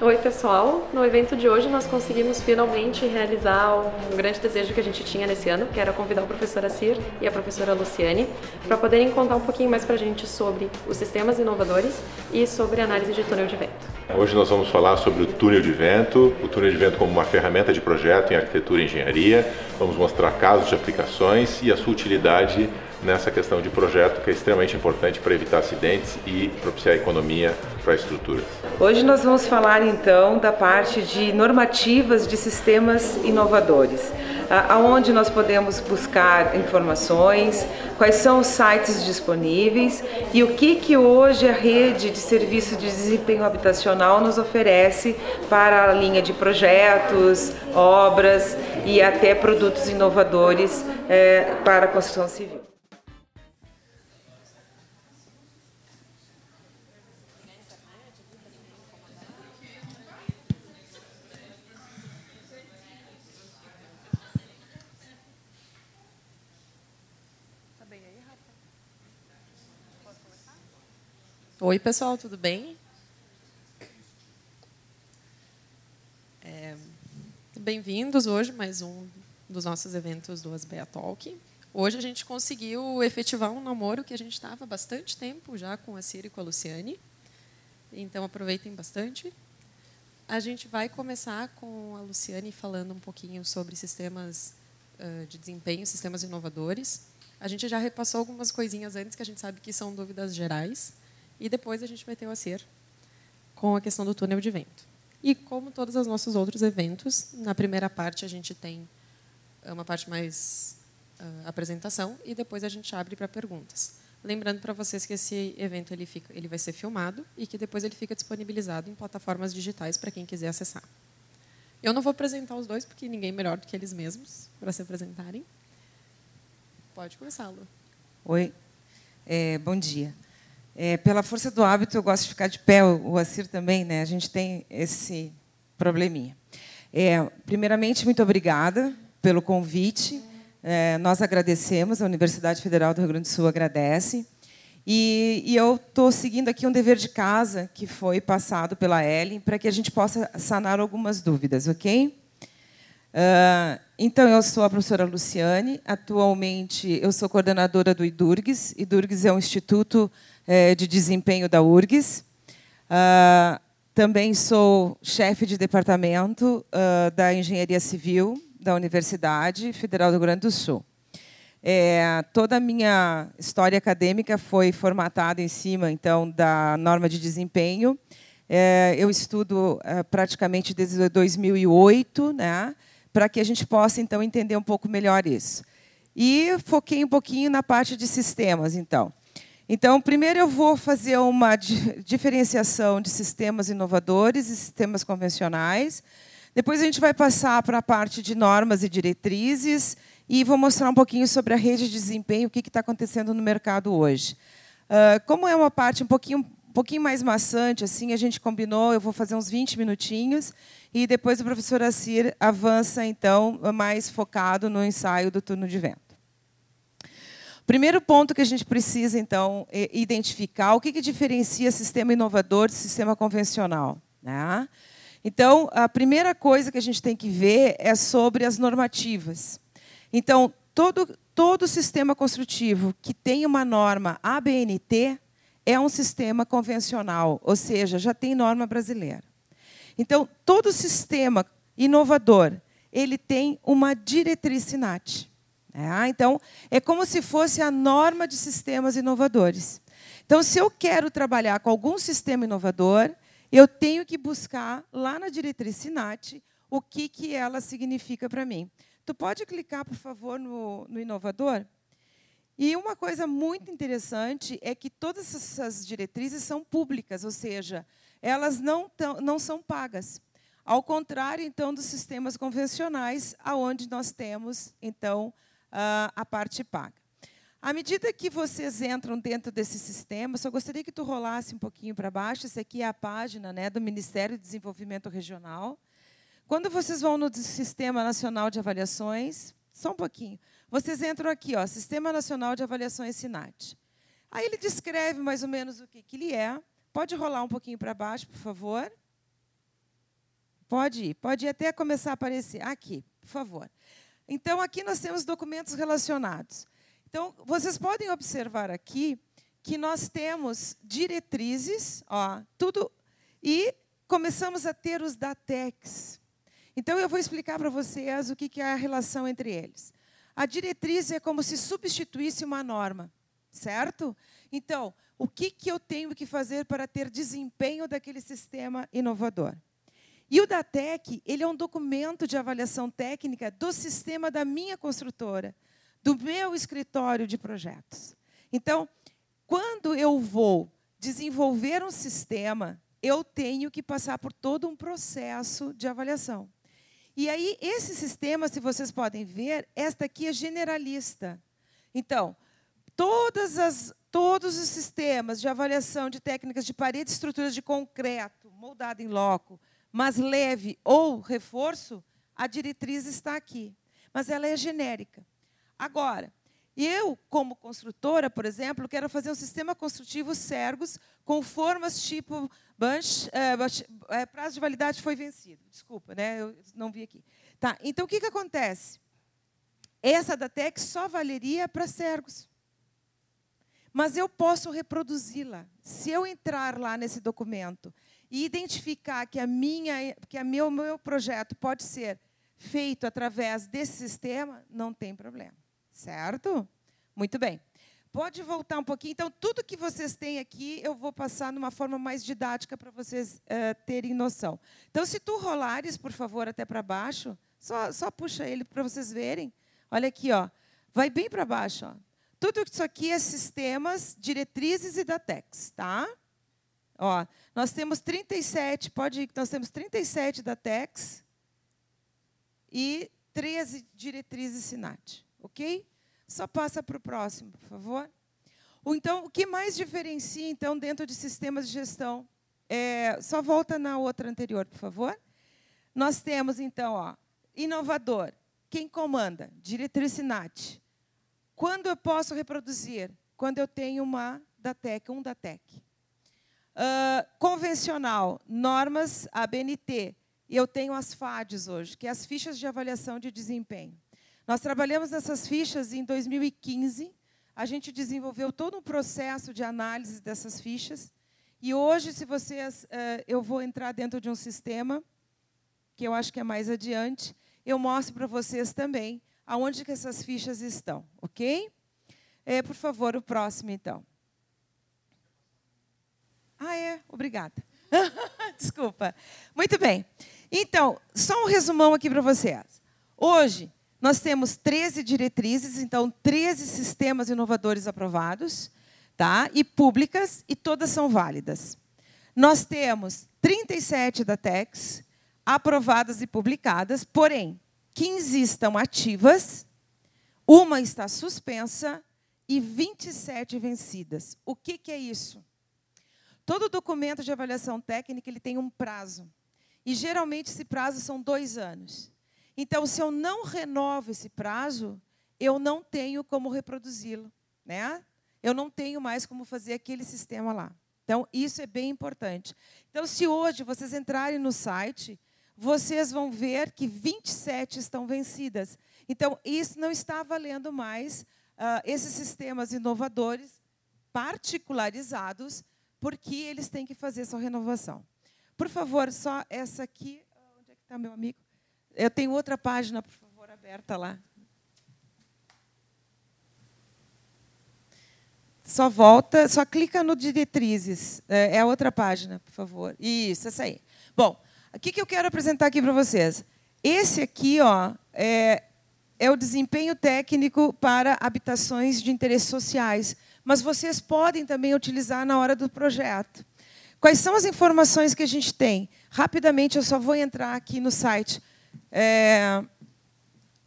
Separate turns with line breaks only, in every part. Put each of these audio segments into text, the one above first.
Oi, pessoal. No evento de hoje nós conseguimos finalmente realizar um grande desejo que a gente tinha nesse ano, que era convidar o professor Assir e a professora Luciane para poderem contar um pouquinho mais para a gente sobre os sistemas inovadores e sobre análise de túnel de vento.
Hoje nós vamos falar sobre o túnel de vento, o túnel de vento como uma ferramenta de projeto em arquitetura e engenharia. Vamos mostrar casos de aplicações e a sua utilidade nessa questão de projeto que é extremamente importante para evitar acidentes e propiciar economia para a estrutura.
Hoje nós vamos falar então da parte de normativas de sistemas inovadores, aonde nós podemos buscar informações, quais são os sites disponíveis e o que que hoje a rede de serviço de desempenho habitacional nos oferece para a linha de projetos, obras e até produtos inovadores é, para a construção civil.
Oi, pessoal, tudo bem? É, Bem-vindos hoje mais um dos nossos eventos do Asbea Talk. Hoje a gente conseguiu efetivar um namoro que a gente estava bastante tempo já com a Cira e com a Luciane. Então aproveitem bastante. A gente vai começar com a Luciane falando um pouquinho sobre sistemas de desempenho, sistemas inovadores. A gente já repassou algumas coisinhas antes que a gente sabe que são dúvidas gerais. E depois a gente vai ter o ACER com a questão do túnel de vento. E como todos os nossos outros eventos, na primeira parte a gente tem eh, uma parte mais uh, apresentação e depois a gente abre para perguntas. Lembrando para vocês que esse evento ele, fica, ele vai ser filmado e que depois ele fica disponibilizado em plataformas digitais para quem quiser acessar. Eu não vou apresentar os dois, porque ninguém é melhor do que eles mesmos para se apresentarem. Pode começar, Lu.
Oi, é, bom dia. É, pela força do hábito, eu gosto de ficar de pé, o Assir também, né? A gente tem esse probleminha. É, primeiramente, muito obrigada pelo convite. É, nós agradecemos, a Universidade Federal do Rio Grande do Sul agradece. E, e eu estou seguindo aqui um dever de casa que foi passado pela Ellen para que a gente possa sanar algumas dúvidas, ok? Uh, então, eu sou a professora Luciane. Atualmente, eu sou coordenadora do IDURGS. IDURGS é um instituto é, de desempenho da URGS. Uh, também sou chefe de departamento uh, da Engenharia Civil da Universidade Federal do Rio Grande do Sul. É, toda a minha história acadêmica foi formatada em cima, então, da norma de desempenho. É, eu estudo é, praticamente desde 2008, né, para que a gente possa então entender um pouco melhor isso. E foquei um pouquinho na parte de sistemas, então. Então, primeiro eu vou fazer uma diferenciação de sistemas inovadores e sistemas convencionais. Depois a gente vai passar para a parte de normas e diretrizes e vou mostrar um pouquinho sobre a rede de desempenho, o que está acontecendo no mercado hoje. Uh, como é uma parte um pouquinho, um pouquinho mais maçante, assim, a gente combinou, eu vou fazer uns 20 minutinhos e depois o professor Assir avança, então, mais focado no ensaio do turno de vento. Primeiro ponto que a gente precisa, então, é identificar o que, que diferencia sistema inovador de sistema convencional. Né? Então, a primeira coisa que a gente tem que ver é sobre as normativas. Então, todo, todo sistema construtivo que tem uma norma ABNT é um sistema convencional, ou seja, já tem norma brasileira. Então, todo sistema inovador ele tem uma diretriz SINAT. É, então, é como se fosse a norma de sistemas inovadores. Então, se eu quero trabalhar com algum sistema inovador, eu tenho que buscar lá na diretriz SINAT o que, que ela significa para mim. Tu pode clicar, por favor, no, no inovador? E uma coisa muito interessante é que todas essas diretrizes são públicas, ou seja, elas não, tão, não são pagas. Ao contrário, então, dos sistemas convencionais, aonde nós temos, então, a parte paga. À medida que vocês entram dentro desse sistema, só gostaria que tu rolasse um pouquinho para baixo. Essa aqui é a página né, do Ministério de Desenvolvimento Regional. Quando vocês vão no Sistema Nacional de Avaliações, só um pouquinho, vocês entram aqui, ó, Sistema Nacional de Avaliações SINAT. Aí ele descreve mais ou menos o que, que ele é. Pode rolar um pouquinho para baixo, por favor. Pode ir, pode ir até começar a aparecer. Aqui, por favor. Então, aqui nós temos documentos relacionados. Então, vocês podem observar aqui que nós temos diretrizes, ó, tudo, e começamos a ter os DATEX. Então, eu vou explicar para vocês o que é a relação entre eles. A diretriz é como se substituísse uma norma, certo? Então, o que, que eu tenho que fazer para ter desempenho daquele sistema inovador? E o DATEC, ele é um documento de avaliação técnica do sistema da minha construtora, do meu escritório de projetos. Então, quando eu vou desenvolver um sistema, eu tenho que passar por todo um processo de avaliação. E aí, esse sistema, se vocês podem ver, esta aqui é generalista. Então, todas as, todos os sistemas de avaliação de técnicas de parede estruturas de concreto, moldado em loco, mas leve ou reforço, a diretriz está aqui. Mas ela é genérica. Agora, eu, como construtora, por exemplo, quero fazer um sistema construtivo Sergos com formas tipo Bunch, é, é, prazo de validade foi vencido. Desculpa, né? eu não vi aqui. Tá, então, o que, que acontece? Essa da TEC só valeria para Sergos. Mas eu posso reproduzi-la. Se eu entrar lá nesse documento e identificar que a minha, que a meu, meu projeto pode ser feito através desse sistema, não tem problema. Certo? Muito bem. Pode voltar um pouquinho. Então, tudo que vocês têm aqui, eu vou passar numa forma mais didática para vocês uh, terem noção. Então, se tu rolares, por favor, até para baixo, só, só puxa ele para vocês verem. Olha aqui, ó. vai bem para baixo. Ó. Tudo isso aqui é sistemas, diretrizes e datex, tá? Ó, nós temos 37, pode ir, nós temos 37 da TEX e 13 diretrizes SINAT, ok? Só passa para o próximo, por favor. Então, o que mais diferencia, então, dentro de sistemas de gestão? É, só volta na outra anterior, por favor. Nós temos, então, ó, inovador. Quem comanda? Diretriz SINAT. Quando eu posso reproduzir? Quando eu tenho uma DATEC, um DATEC. Uh, convencional, normas ABNT. E eu tenho as FADs hoje, que é as fichas de avaliação de desempenho. Nós trabalhamos nessas fichas em 2015. A gente desenvolveu todo um processo de análise dessas fichas. E hoje, se vocês, uh, eu vou entrar dentro de um sistema que eu acho que é mais adiante, eu mostro para vocês também aonde que essas fichas estão, ok? É, por favor, o próximo, então. Ah, é? Obrigada. Desculpa. Muito bem. Então, só um resumão aqui para vocês. Hoje, nós temos 13 diretrizes, então 13 sistemas inovadores aprovados, tá? E públicas, e todas são válidas. Nós temos 37 da TEX aprovadas e publicadas, porém, 15 estão ativas, uma está suspensa e 27 vencidas. O que, que é isso? Todo documento de avaliação técnica ele tem um prazo. E geralmente esse prazo são dois anos. Então, se eu não renovo esse prazo, eu não tenho como reproduzi-lo. Né? Eu não tenho mais como fazer aquele sistema lá. Então, isso é bem importante. Então, se hoje vocês entrarem no site, vocês vão ver que 27 estão vencidas. Então, isso não está valendo mais uh, esses sistemas inovadores particularizados porque eles têm que fazer sua renovação. Por favor, só essa aqui. Onde é que está meu amigo? Eu tenho outra página, por favor, aberta lá. Só volta, só clica no diretrizes. É, é a outra página, por favor. Isso, essa aí. Bom, o que eu quero apresentar aqui para vocês? Esse aqui ó, é, é o desempenho técnico para habitações de interesses sociais mas vocês podem também utilizar na hora do projeto. Quais são as informações que a gente tem? Rapidamente, eu só vou entrar aqui no site. É...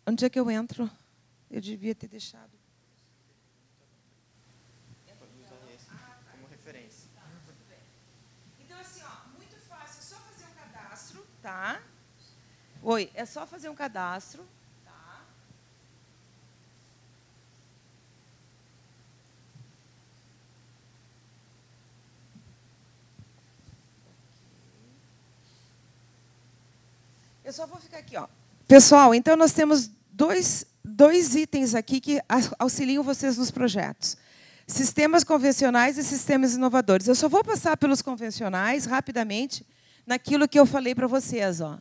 Onde é que eu entro? Eu devia ter deixado.
como referência.
Então, assim, ó, muito fácil, é só fazer um cadastro, tá? Oi, é só fazer um cadastro. Eu só vou ficar aqui, ó. Pessoal, então nós temos dois, dois itens aqui que auxiliam vocês nos projetos. Sistemas convencionais e sistemas inovadores. Eu só vou passar pelos convencionais rapidamente naquilo que eu falei para vocês, ó.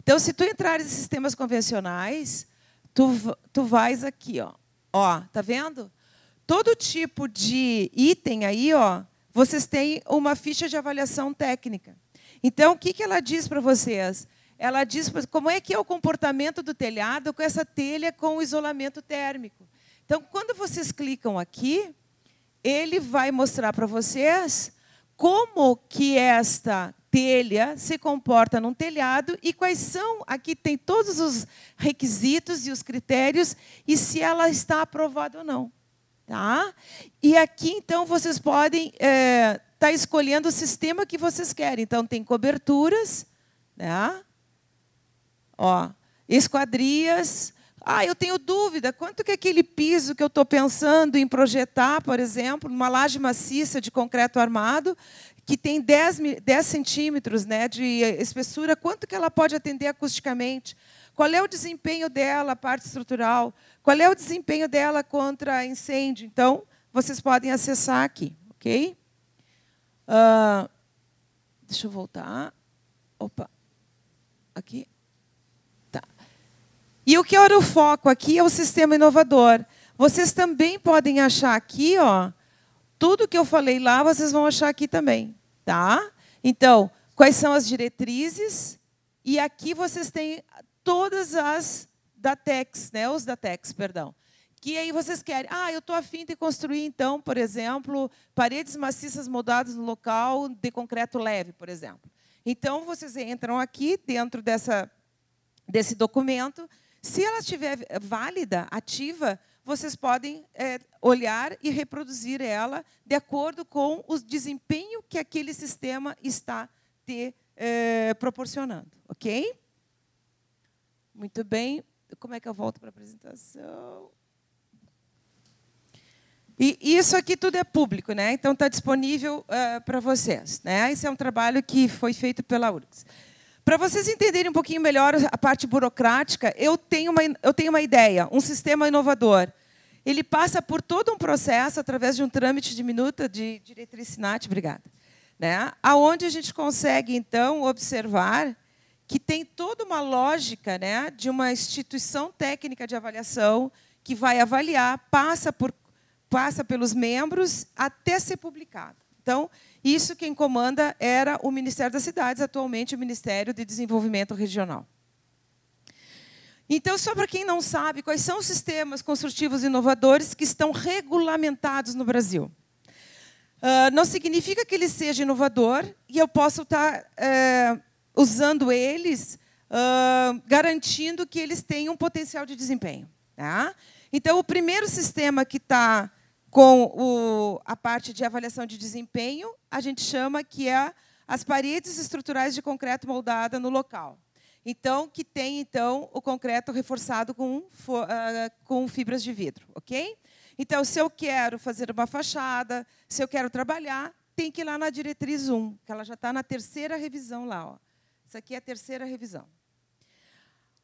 Então, se tu entrares em sistemas convencionais, tu, tu vais aqui, ó. Ó, tá vendo? Todo tipo de item aí, ó, vocês têm uma ficha de avaliação técnica. Então, o que, que ela diz para vocês? Ela diz como é que é o comportamento do telhado com essa telha com isolamento térmico. Então, quando vocês clicam aqui, ele vai mostrar para vocês como que esta telha se comporta num telhado e quais são, aqui tem todos os requisitos e os critérios e se ela está aprovada ou não. Tá? E aqui, então, vocês podem estar é, tá escolhendo o sistema que vocês querem. Então, tem coberturas, né? Ó, esquadrias. Ah, eu tenho dúvida, quanto que aquele piso que eu estou pensando em projetar, por exemplo, uma laje maciça de concreto armado, que tem 10, 10 centímetros né, de espessura, quanto que ela pode atender acusticamente? Qual é o desempenho dela, a parte estrutural? Qual é o desempenho dela contra incêndio? Então, vocês podem acessar aqui, ok? Uh, deixa eu voltar. Opa, aqui. E o que era o foco aqui é o sistema inovador. Vocês também podem achar aqui, ó, tudo que eu falei lá, vocês vão achar aqui também. Tá? Então, quais são as diretrizes? E aqui vocês têm todas as DATEX, né? os DATEX, perdão. Que aí vocês querem, ah, eu estou afim de construir, então, por exemplo, paredes maciças moldadas no local de concreto leve, por exemplo. Então, vocês entram aqui dentro dessa, desse documento. Se ela estiver válida, ativa, vocês podem é, olhar e reproduzir ela de acordo com o desempenho que aquele sistema está te é, proporcionando. Ok? Muito bem. Como é que eu volto para a apresentação? E isso aqui tudo é público, né? então está disponível uh, para vocês. Né? Esse é um trabalho que foi feito pela URGS. Para vocês entenderem um pouquinho melhor a parte burocrática, eu tenho uma, eu tenho uma ideia, um sistema inovador. Ele passa por todo um processo, através de um trâmite de minuta de diretriz SINAT, obrigada, né? aonde a gente consegue, então, observar que tem toda uma lógica né, de uma instituição técnica de avaliação que vai avaliar, passa, por, passa pelos membros até ser publicado. Então, isso quem comanda era o Ministério das Cidades, atualmente o Ministério de Desenvolvimento Regional. Então, só para quem não sabe, quais são os sistemas construtivos inovadores que estão regulamentados no Brasil? Uh, não significa que ele seja inovador e eu posso estar uh, usando eles, uh, garantindo que eles tenham um potencial de desempenho. Tá? Então, o primeiro sistema que está com o, a parte de avaliação de desempenho, a gente chama que é as paredes estruturais de concreto moldada no local. Então, que tem então o concreto reforçado com, uh, com fibras de vidro, ok? Então, se eu quero fazer uma fachada, se eu quero trabalhar, tem que ir lá na diretriz 1, que ela já está na terceira revisão lá. Ó. Isso aqui é a terceira revisão.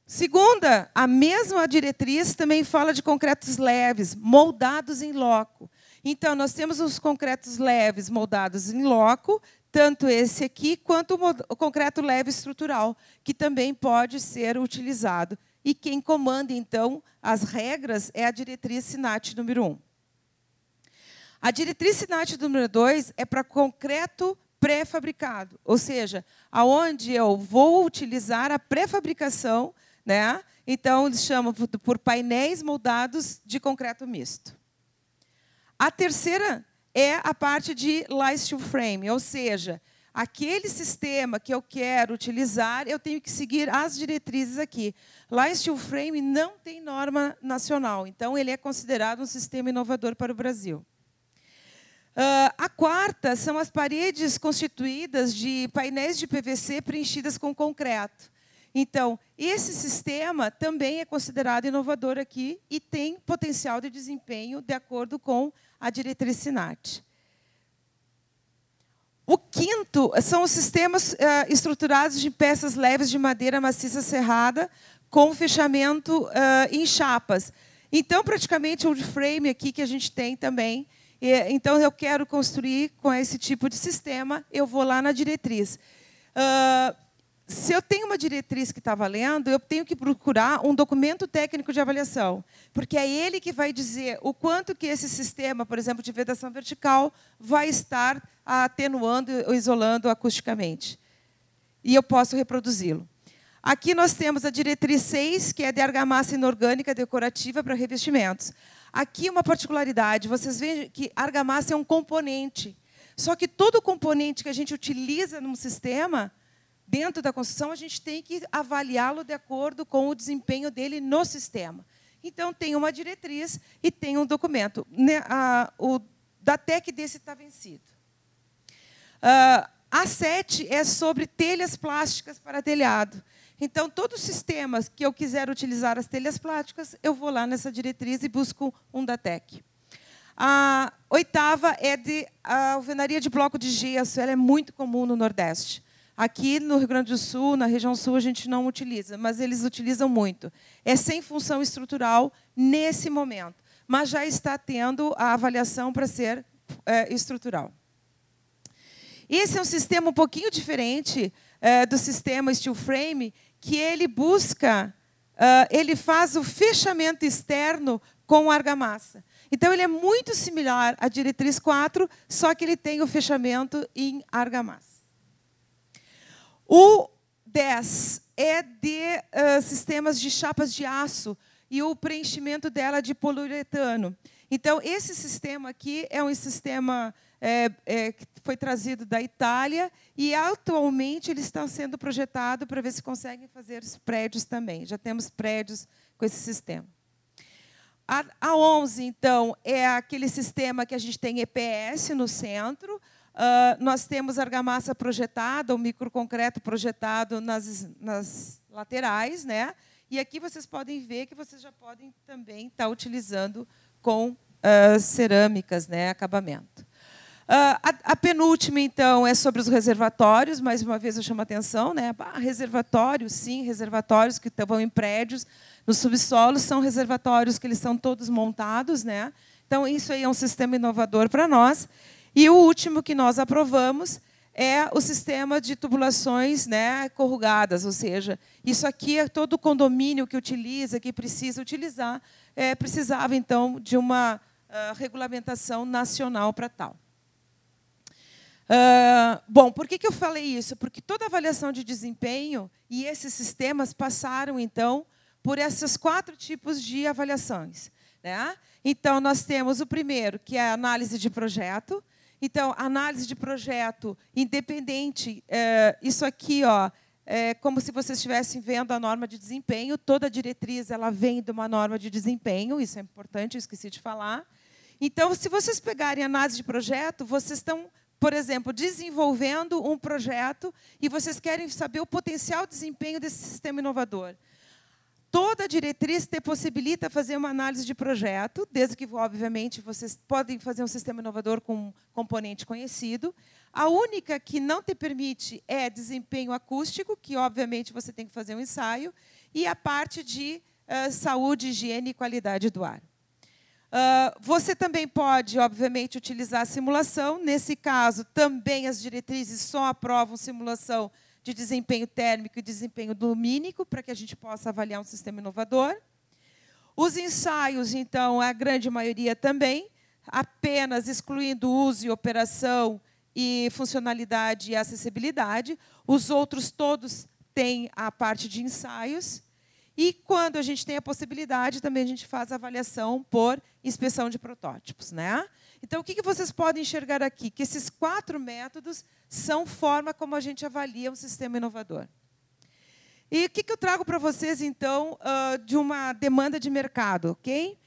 Segunda, a mesma diretriz também fala de concretos leves, moldados em loco. Então, nós temos os concretos leves moldados em loco, tanto esse aqui quanto o concreto leve estrutural, que também pode ser utilizado. E quem comanda, então, as regras é a diretriz SINAT número 1. A diretriz SINAT número 2 é para concreto pré-fabricado, ou seja, aonde eu vou utilizar a pré-fabricação, né? Então eles chamam por painéis moldados de concreto misto. A terceira é a parte de Light Steel Frame, ou seja, aquele sistema que eu quero utilizar, eu tenho que seguir as diretrizes aqui. Light Steel Frame não tem norma nacional, então ele é considerado um sistema inovador para o Brasil. Uh, a quarta são as paredes constituídas de painéis de PVC preenchidas com concreto. Então, esse sistema também é considerado inovador aqui e tem potencial de desempenho de acordo com a diretriz SINAT. O quinto são os sistemas uh, estruturados de peças leves de madeira maciça serrada com fechamento uh, em chapas. Então, praticamente, o frame aqui que a gente tem também. E, então, eu quero construir com esse tipo de sistema, eu vou lá na diretriz. Uh, se eu tenho uma diretriz que está valendo, eu tenho que procurar um documento técnico de avaliação, porque é ele que vai dizer o quanto que esse sistema, por exemplo, de vedação vertical, vai estar atenuando ou isolando acusticamente. E eu posso reproduzi-lo. Aqui nós temos a diretriz 6, que é de argamassa inorgânica decorativa para revestimentos. Aqui uma particularidade, vocês veem que argamassa é um componente. Só que todo componente que a gente utiliza num sistema, dentro da construção, a gente tem que avaliá-lo de acordo com o desempenho dele no sistema. Então, tem uma diretriz e tem um documento. O DATEC desse está vencido. Uh, a 7 é sobre telhas plásticas para telhado. Então, todos os sistemas que eu quiser utilizar as telhas plásticas, eu vou lá nessa diretriz e busco um DATEC. A oitava é de alvenaria de bloco de gesso. Ela é muito comum no Nordeste. Aqui no Rio Grande do Sul, na região sul, a gente não utiliza, mas eles utilizam muito. É sem função estrutural nesse momento, mas já está tendo a avaliação para ser é, estrutural. Esse é um sistema um pouquinho diferente é, do sistema steel frame, que ele busca, uh, ele faz o fechamento externo com argamassa. Então, ele é muito similar à diretriz 4, só que ele tem o fechamento em argamassa. O 10 é de uh, sistemas de chapas de aço e o preenchimento dela de poliuretano. Então, esse sistema aqui é um sistema é, é, que foi trazido da Itália e, atualmente, ele está sendo projetado para ver se conseguem fazer os prédios também. Já temos prédios com esse sistema. A, a 11, então, é aquele sistema que a gente tem EPS no centro, Uh, nós temos argamassa projetada, o microconcreto projetado nas, nas laterais, né? E aqui vocês podem ver que vocês já podem também estar utilizando com uh, cerâmicas, né? Acabamento. Uh, a, a, penúltima, então, é sobre os reservatórios. Mais uma vez eu chamo a atenção, né? Ah, reservatórios, sim, reservatórios que estão em prédios no subsolo são reservatórios que eles são todos montados, né? Então isso aí é um sistema inovador para nós. E o último que nós aprovamos é o sistema de tubulações né, corrugadas, ou seja, isso aqui é todo condomínio que utiliza, que precisa utilizar, é, precisava então de uma uh, regulamentação nacional para tal. Uh, bom, por que, que eu falei isso? Porque toda avaliação de desempenho e esses sistemas passaram então por esses quatro tipos de avaliações. Né? Então, nós temos o primeiro, que é a análise de projeto, então, análise de projeto independente, é, isso aqui, ó, é como se vocês estivessem vendo a norma de desempenho. Toda diretriz ela vem de uma norma de desempenho, isso é importante, eu esqueci de falar. Então, se vocês pegarem análise de projeto, vocês estão, por exemplo, desenvolvendo um projeto e vocês querem saber o potencial desempenho desse sistema inovador. Toda diretriz te possibilita fazer uma análise de projeto, desde que, obviamente, vocês podem fazer um sistema inovador com um componente conhecido. A única que não te permite é desempenho acústico, que, obviamente, você tem que fazer um ensaio, e a parte de uh, saúde, higiene e qualidade do ar. Uh, você também pode, obviamente, utilizar a simulação. Nesse caso, também as diretrizes só aprovam simulação de desempenho térmico e desempenho lumínico, para que a gente possa avaliar um sistema inovador. Os ensaios, então, a grande maioria também, apenas excluindo uso e operação e funcionalidade e acessibilidade. Os outros todos têm a parte de ensaios. E quando a gente tem a possibilidade, também a gente faz a avaliação por inspeção de protótipos. Né? Então, o que vocês podem enxergar aqui? Que esses quatro métodos são forma como a gente avalia um sistema inovador. E o que eu trago para vocês, então, de uma demanda de mercado, ok?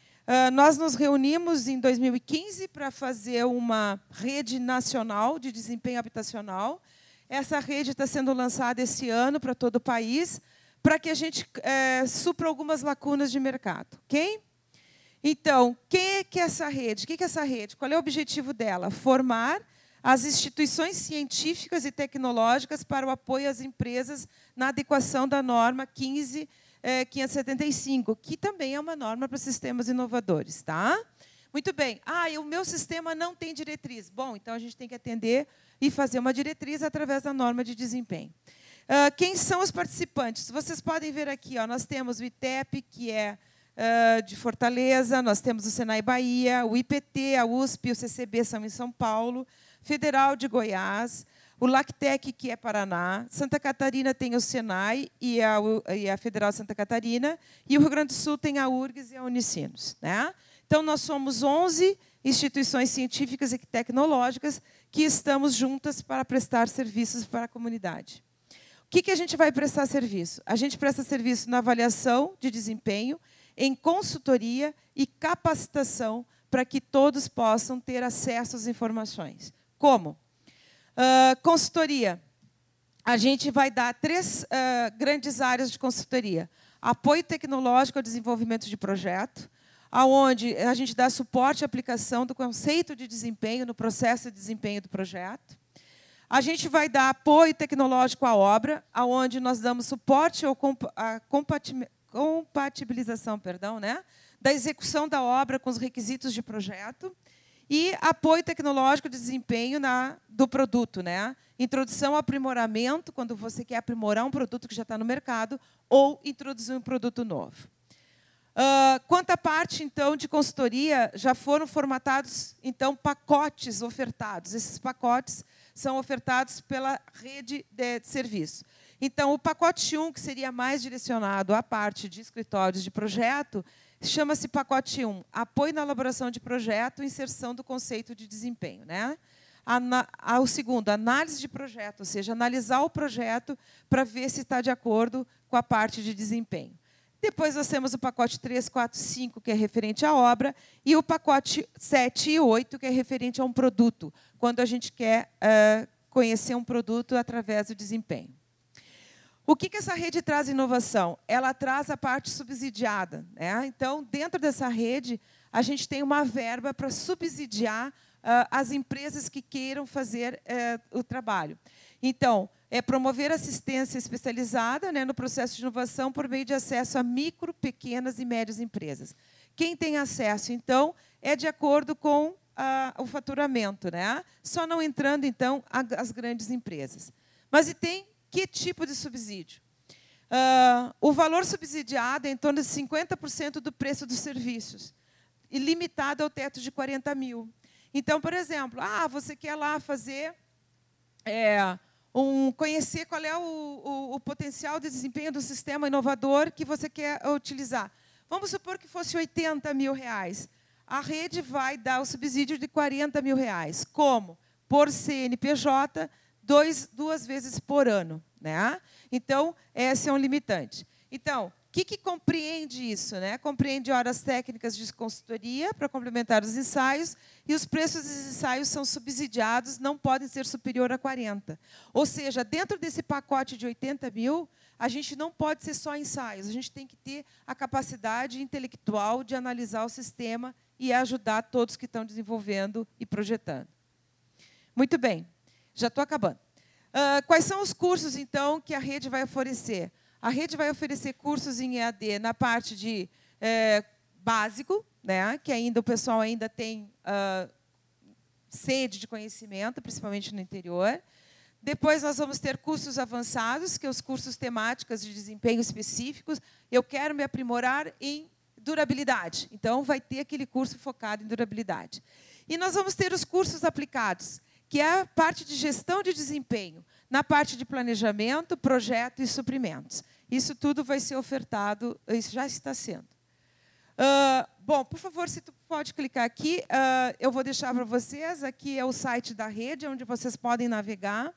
Nós nos reunimos em 2015 para fazer uma rede nacional de desempenho habitacional. Essa rede está sendo lançada esse ano para todo o país, para que a gente supra algumas lacunas de mercado, ok? Então, quem é que é essa rede? O que é essa rede? Qual é o objetivo dela? Formar as instituições científicas e tecnológicas para o apoio às empresas na adequação da norma 15 é, 575, que também é uma norma para sistemas inovadores. Tá? Muito bem. Ah, o meu sistema não tem diretriz. Bom, então a gente tem que atender e fazer uma diretriz através da norma de desempenho. Uh, quem são os participantes? Vocês podem ver aqui, ó, nós temos o ITEP, que é de Fortaleza, nós temos o Senai Bahia, o IPT, a USP, o CCB são em São Paulo, Federal de Goiás, o LACTEC, que é Paraná, Santa Catarina tem o Senai e a, e a Federal Santa Catarina, e o Rio Grande do Sul tem a URGS e a Unicinos. Né? Então, nós somos 11 instituições científicas e tecnológicas que estamos juntas para prestar serviços para a comunidade. O que, que a gente vai prestar serviço? A gente presta serviço na avaliação de desempenho, em consultoria e capacitação para que todos possam ter acesso às informações. Como? Uh, consultoria. A gente vai dar três uh, grandes áreas de consultoria: apoio tecnológico ao desenvolvimento de projeto, aonde a gente dá suporte à aplicação do conceito de desempenho no processo de desempenho do projeto. A gente vai dar apoio tecnológico à obra, aonde nós damos suporte à compatibilização, perdão, né, da execução da obra com os requisitos de projeto e apoio tecnológico de desempenho na, do produto, né? Introdução aprimoramento, quando você quer aprimorar um produto que já está no mercado, ou introduzir um produto novo. Uh, quanto à parte, então, de consultoria, já foram formatados, então, pacotes ofertados. Esses pacotes são ofertados pela rede de serviço. Então, o pacote 1, que seria mais direcionado à parte de escritórios de projeto, Chama-se pacote 1, apoio na elaboração de projeto, inserção do conceito de desempenho. Né? o segundo, análise de projeto, ou seja, analisar o projeto para ver se está de acordo com a parte de desempenho. Depois nós temos o pacote 3, 4, 5, que é referente à obra, e o pacote 7 e 8, que é referente a um produto, quando a gente quer uh, conhecer um produto através do desempenho. O que, que essa rede traz inovação? Ela traz a parte subsidiada. Né? Então, dentro dessa rede, a gente tem uma verba para subsidiar uh, as empresas que queiram fazer uh, o trabalho. Então, é promover assistência especializada né, no processo de inovação por meio de acesso a micro, pequenas e médias empresas. Quem tem acesso, então, é de acordo com uh, o faturamento, né? só não entrando, então, as grandes empresas. Mas e tem que tipo de subsídio? Uh, o valor subsidiado é em torno de 50% do preço dos serviços, e limitado ao teto de 40 mil. Então, por exemplo, ah, você quer lá fazer é, um, conhecer qual é o, o, o, potencial de desempenho do sistema inovador que você quer utilizar. Vamos supor que fosse 80 mil reais. A rede vai dar o subsídio de 40 mil reais. Como? Por CNPJ, dois, duas vezes por ano. Né? Então, esse é um limitante. Então, o que, que compreende isso? Né? Compreende horas técnicas de consultoria para complementar os ensaios e os preços dos ensaios são subsidiados, não podem ser superior a 40. Ou seja, dentro desse pacote de 80 mil, a gente não pode ser só ensaios, a gente tem que ter a capacidade intelectual de analisar o sistema e ajudar todos que estão desenvolvendo e projetando. Muito bem. Já estou acabando. Uh, quais são os cursos, então, que a rede vai oferecer? A rede vai oferecer cursos em EAD na parte de é, básico, né, que ainda o pessoal ainda tem uh, sede de conhecimento, principalmente no interior. Depois nós vamos ter cursos avançados, que são os cursos temáticos de desempenho específicos. Eu quero me aprimorar em durabilidade. Então, vai ter aquele curso focado em durabilidade. E nós vamos ter os cursos aplicados que é a parte de gestão de desempenho, na parte de planejamento, projeto e suprimentos. Isso tudo vai ser ofertado, isso já está sendo. Uh, bom, por favor, se tu pode clicar aqui, uh, eu vou deixar para vocês. Aqui é o site da rede, onde vocês podem navegar.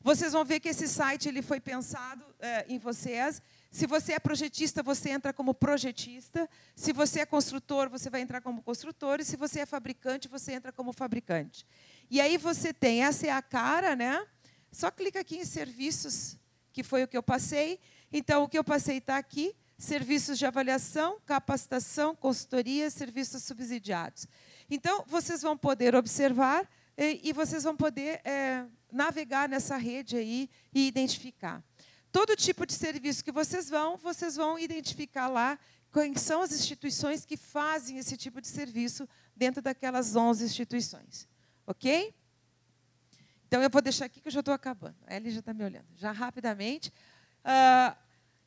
Vocês vão ver que esse site ele foi pensado uh, em vocês. Se você é projetista, você entra como projetista. Se você é construtor, você vai entrar como construtor. E se você é fabricante, você entra como fabricante. E aí você tem, essa é a cara, né? Só clica aqui em serviços, que foi o que eu passei. Então, o que eu passei está aqui: serviços de avaliação, capacitação, consultoria, serviços subsidiados. Então, vocês vão poder observar e, e vocês vão poder é, navegar nessa rede aí e identificar. Todo tipo de serviço que vocês vão, vocês vão identificar lá quais são as instituições que fazem esse tipo de serviço dentro daquelas 11 instituições. Ok? Então, eu vou deixar aqui que eu já estou acabando. A já está me olhando. Já rapidamente. Uh,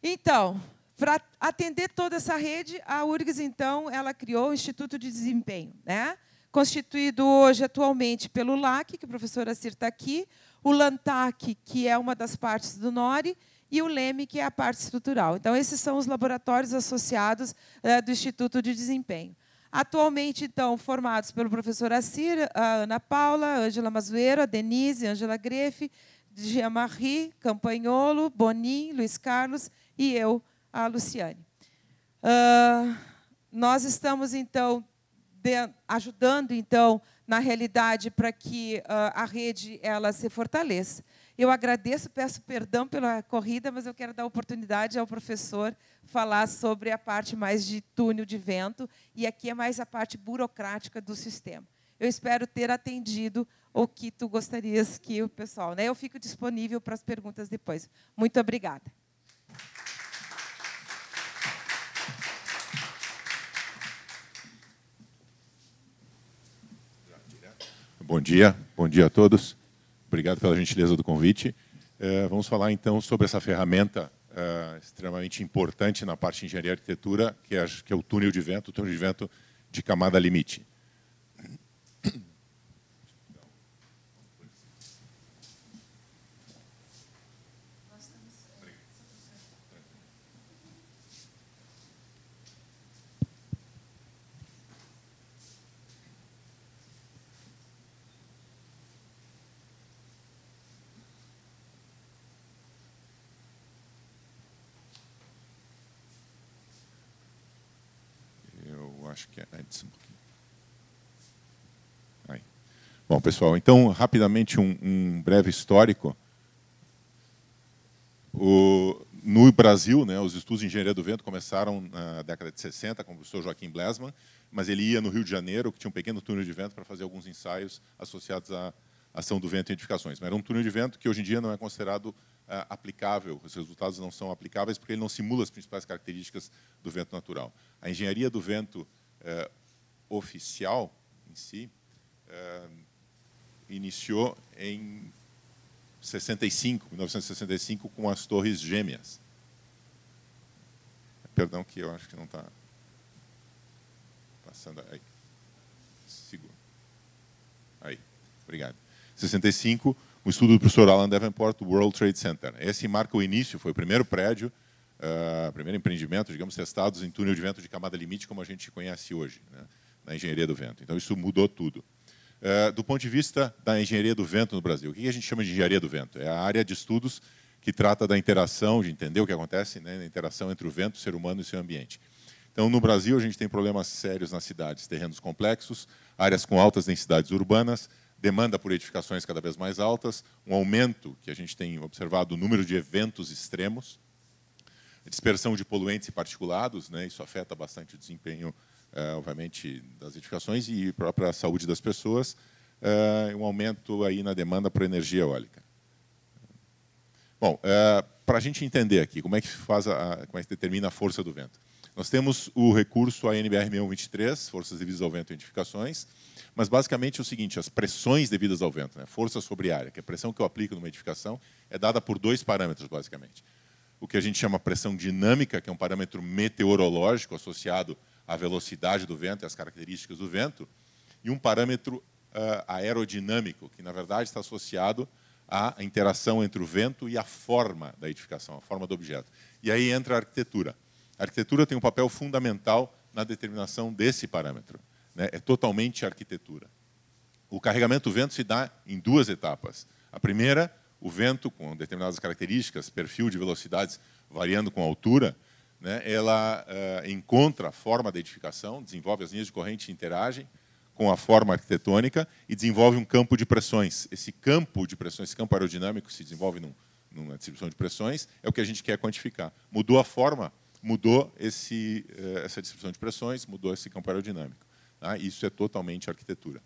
então, para atender toda essa rede, a URGS, então, ela criou o Instituto de Desempenho, né? constituído hoje, atualmente, pelo LAC, que o professor Assir está aqui, o LANTAC, que é uma das partes do NORI, e o LEME, que é a parte estrutural. Então, esses são os laboratórios associados uh, do Instituto de Desempenho. Atualmente, então, formados pelo professor Assir, a Ana Paula, Ângela Mazueiro, a Denise, Ângela Grefe, Jean-Marie, Campanholo, Bonin, Luiz Carlos e eu, a Luciane. Uh, nós estamos, então, de, ajudando, então, na realidade, para que uh, a rede ela se fortaleça. Eu agradeço, peço perdão pela corrida, mas eu quero dar oportunidade ao professor falar sobre a parte mais de túnel de vento, e aqui é mais a parte burocrática do sistema. Eu espero ter atendido o que tu gostarias que o pessoal. Né? Eu fico disponível para as perguntas depois. Muito obrigada.
Bom dia, bom dia a todos. Obrigado pela gentileza do convite. Uh, vamos falar então sobre essa ferramenta uh, extremamente importante na parte de engenharia e arquitetura, é, que é o túnel de vento, o túnel de vento de camada limite. acho que é antes um pouquinho. Aí. Bom, pessoal, então, rapidamente, um, um breve histórico. O, no Brasil, né, os estudos de engenharia do vento começaram na década de 60 com o professor Joaquim Blesman, mas ele ia no Rio de Janeiro, que tinha um pequeno túnel de vento, para fazer alguns ensaios associados à ação do vento em edificações. Mas era um túnel de vento que hoje em dia não é considerado uh, aplicável, os resultados não são aplicáveis porque ele não simula as principais características do vento natural. A engenharia do vento uh, oficial em si uh, iniciou em 65, 1965, com as Torres Gêmeas. Perdão que eu acho que não está passando aí. Segura. Aí, obrigado. 65, o estudo do professor Alan Davenport, World Trade Center. Esse marca o início, foi o primeiro prédio uh, primeiro empreendimento, digamos, testados em túnel de vento de camada limite, como a gente conhece hoje, né, na engenharia do vento. Então, isso mudou tudo. Uh, do ponto de vista da engenharia do vento no Brasil, o que a gente chama de engenharia do vento? É a área de estudos que trata da interação, de entender o que acontece né, na interação entre o vento, o ser humano e o seu ambiente. Então, no Brasil, a gente tem problemas sérios nas cidades, terrenos complexos, áreas com altas densidades urbanas, demanda por edificações cada vez mais altas, um aumento que a gente tem observado do número de eventos extremos, dispersão de poluentes e particulados, né, isso afeta bastante o desempenho, obviamente, das edificações e própria saúde das pessoas, uh, um aumento aí na demanda por energia eólica. Bom, uh, para a gente entender aqui como é que faz a, como é que determina a força do vento. Nós temos o recurso ANBR 6123, forças devidas ao vento em edificações, mas basicamente é o seguinte, as pressões devidas ao vento, né, força sobre área, que é a pressão que eu aplico numa edificação, é dada por dois parâmetros, basicamente o que a gente chama pressão dinâmica, que é um parâmetro meteorológico associado à velocidade do vento e às características do vento, e um parâmetro uh, aerodinâmico, que na verdade está associado à interação entre o vento e a forma da edificação, a forma do objeto. E aí entra a arquitetura. A arquitetura tem um papel fundamental na determinação desse parâmetro. Né? É totalmente arquitetura. O carregamento do vento se dá em duas etapas. A primeira o vento, com determinadas características, perfil de velocidades variando com a altura, né, ela uh, encontra a forma da edificação, desenvolve as linhas de corrente interagem com a forma arquitetônica e desenvolve um campo de pressões. Esse campo de pressões, esse campo aerodinâmico se desenvolve num, numa distribuição de pressões, é o que a gente quer quantificar. Mudou a forma, mudou esse, uh, essa distribuição de pressões, mudou esse campo aerodinâmico. Tá? Isso é totalmente arquitetura.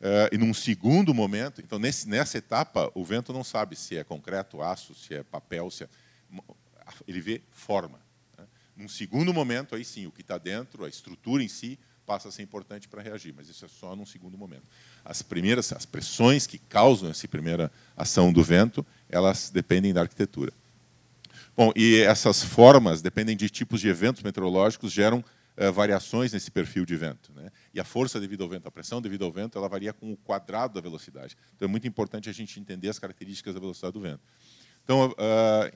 Uh, e num segundo momento, então nesse, nessa etapa, o vento não sabe se é concreto, aço, se é papel, se é, ele vê forma. Num segundo momento, aí sim, o que está dentro, a estrutura em si, passa a ser importante para reagir, mas isso é só num segundo momento. As primeiras, as pressões que causam essa primeira ação do vento, elas dependem da arquitetura. Bom, e essas formas dependem de tipos de eventos meteorológicos, geram uh, variações nesse perfil de vento. Né? E a força devido ao vento, a pressão devido ao vento, ela varia com o quadrado da velocidade. Então é muito importante a gente entender as características da velocidade do vento. Então, uh,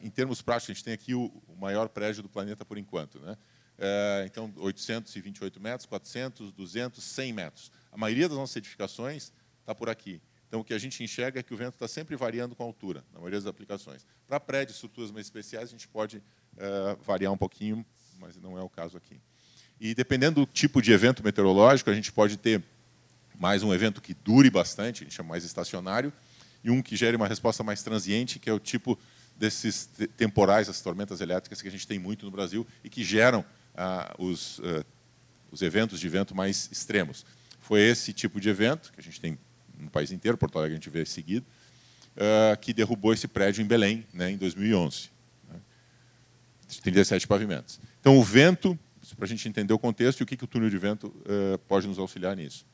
em termos práticos, a gente tem aqui o, maior prédio do planeta por enquanto. Né? Uh, então, 828 metros, 400, 200, 100 metros. A maioria das nossas edificações está por aqui. Então, o que a gente enxerga é que o vento está sempre variando com a altura, na maioria das aplicações. Para prédios, estruturas mais especiais, a gente pode uh, variar um pouquinho, mas não é o caso aqui. E dependendo do tipo de evento meteorológico, a gente pode ter mais um evento que dure bastante, a gente chama mais estacionário, e um que gere uma resposta mais transiente, que é o tipo desses temporais, as tormentas elétricas que a gente tem muito no Brasil e que geram ah, os, uh, os eventos de vento mais extremos. Foi esse tipo de evento, que a gente tem no país inteiro, Porto Alegre a gente vê seguido, uh, que derrubou esse prédio em Belém, né, em 2011. Né, 37 pavimentos. Então, o vento para a gente entender o contexto e o que, que o túnel de vento uh, pode nos auxiliar nisso.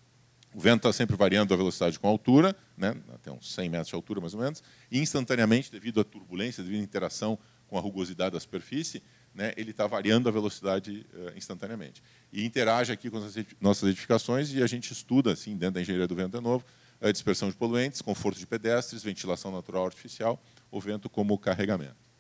O vento está sempre variando a velocidade com a altura, né, até uns 100 metros de altura, mais ou menos, e instantaneamente, devido à turbulência, devido à interação com a rugosidade da superfície, né, ele está variando a velocidade uh, instantaneamente. E interage aqui com as nossas edificações e a gente estuda, assim, dentro da engenharia do vento de novo, a dispersão de poluentes, conforto de pedestres, ventilação natural artificial, o vento como carregamento.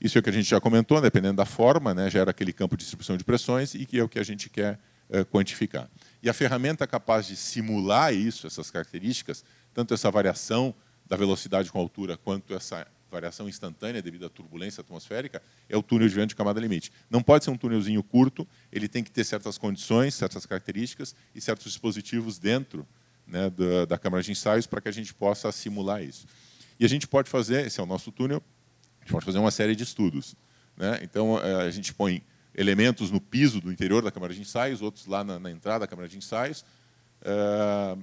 Isso é o que a gente já comentou, dependendo da forma, né, gera aquele campo de distribuição de pressões e que é o que a gente quer é, quantificar. E a ferramenta capaz de simular isso, essas características, tanto essa variação da velocidade com altura quanto essa variação instantânea devido à turbulência atmosférica, é o túnel de vento de camada limite. Não pode ser um túnelzinho curto, ele tem que ter certas condições, certas características e certos dispositivos dentro né, da, da câmara de ensaios para que a gente possa simular isso. E a gente pode fazer, esse é o nosso túnel, gente pode fazer uma série de estudos. Né? Então, é, a gente põe elementos no piso do interior da câmara de ensaios, outros lá na, na entrada da câmara de ensaios, é,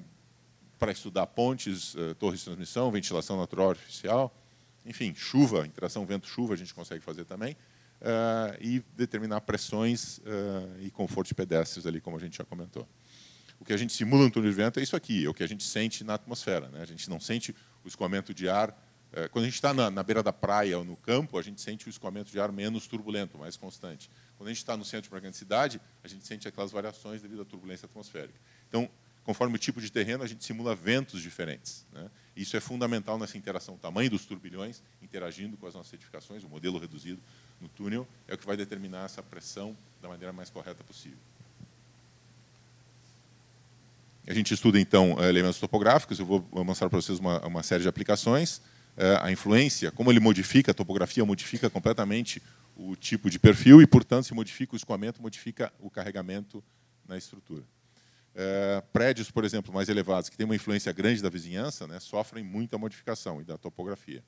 para estudar pontes, é, torres de transmissão, ventilação natural artificial, enfim, chuva, interação vento-chuva a gente consegue fazer também, é, e determinar pressões e conforto de pedestres ali, como a gente já comentou. O que a gente simula no túnel de vento é isso aqui, é o que a gente sente na atmosfera. Né? A gente não sente o escoamento de ar quando a gente está na, na, beira da praia ou no campo, a gente sente o escoamento de ar menos turbulento, mais constante. Quando a gente está no centro de uma grande cidade, a gente sente aquelas variações devido à turbulência atmosférica. Então, conforme o tipo de terreno, a gente simula ventos diferentes. Né? Isso é fundamental nessa interação. O tamanho dos turbilhões interagindo com as nossas edificações, o modelo reduzido no túnel, é o que vai determinar essa pressão da maneira mais correta possível. A gente estuda, então, elementos topográficos. Eu vou mostrar para vocês uma, uma série de aplicações. É, a influência, como ele modifica, a topografia modifica completamente o tipo de perfil e, portanto, se modifica o escoamento, modifica o carregamento na estrutura. É, prédios, por exemplo, mais elevados, que têm uma influência grande da vizinhança, né, sofrem muita modificação e da topografia.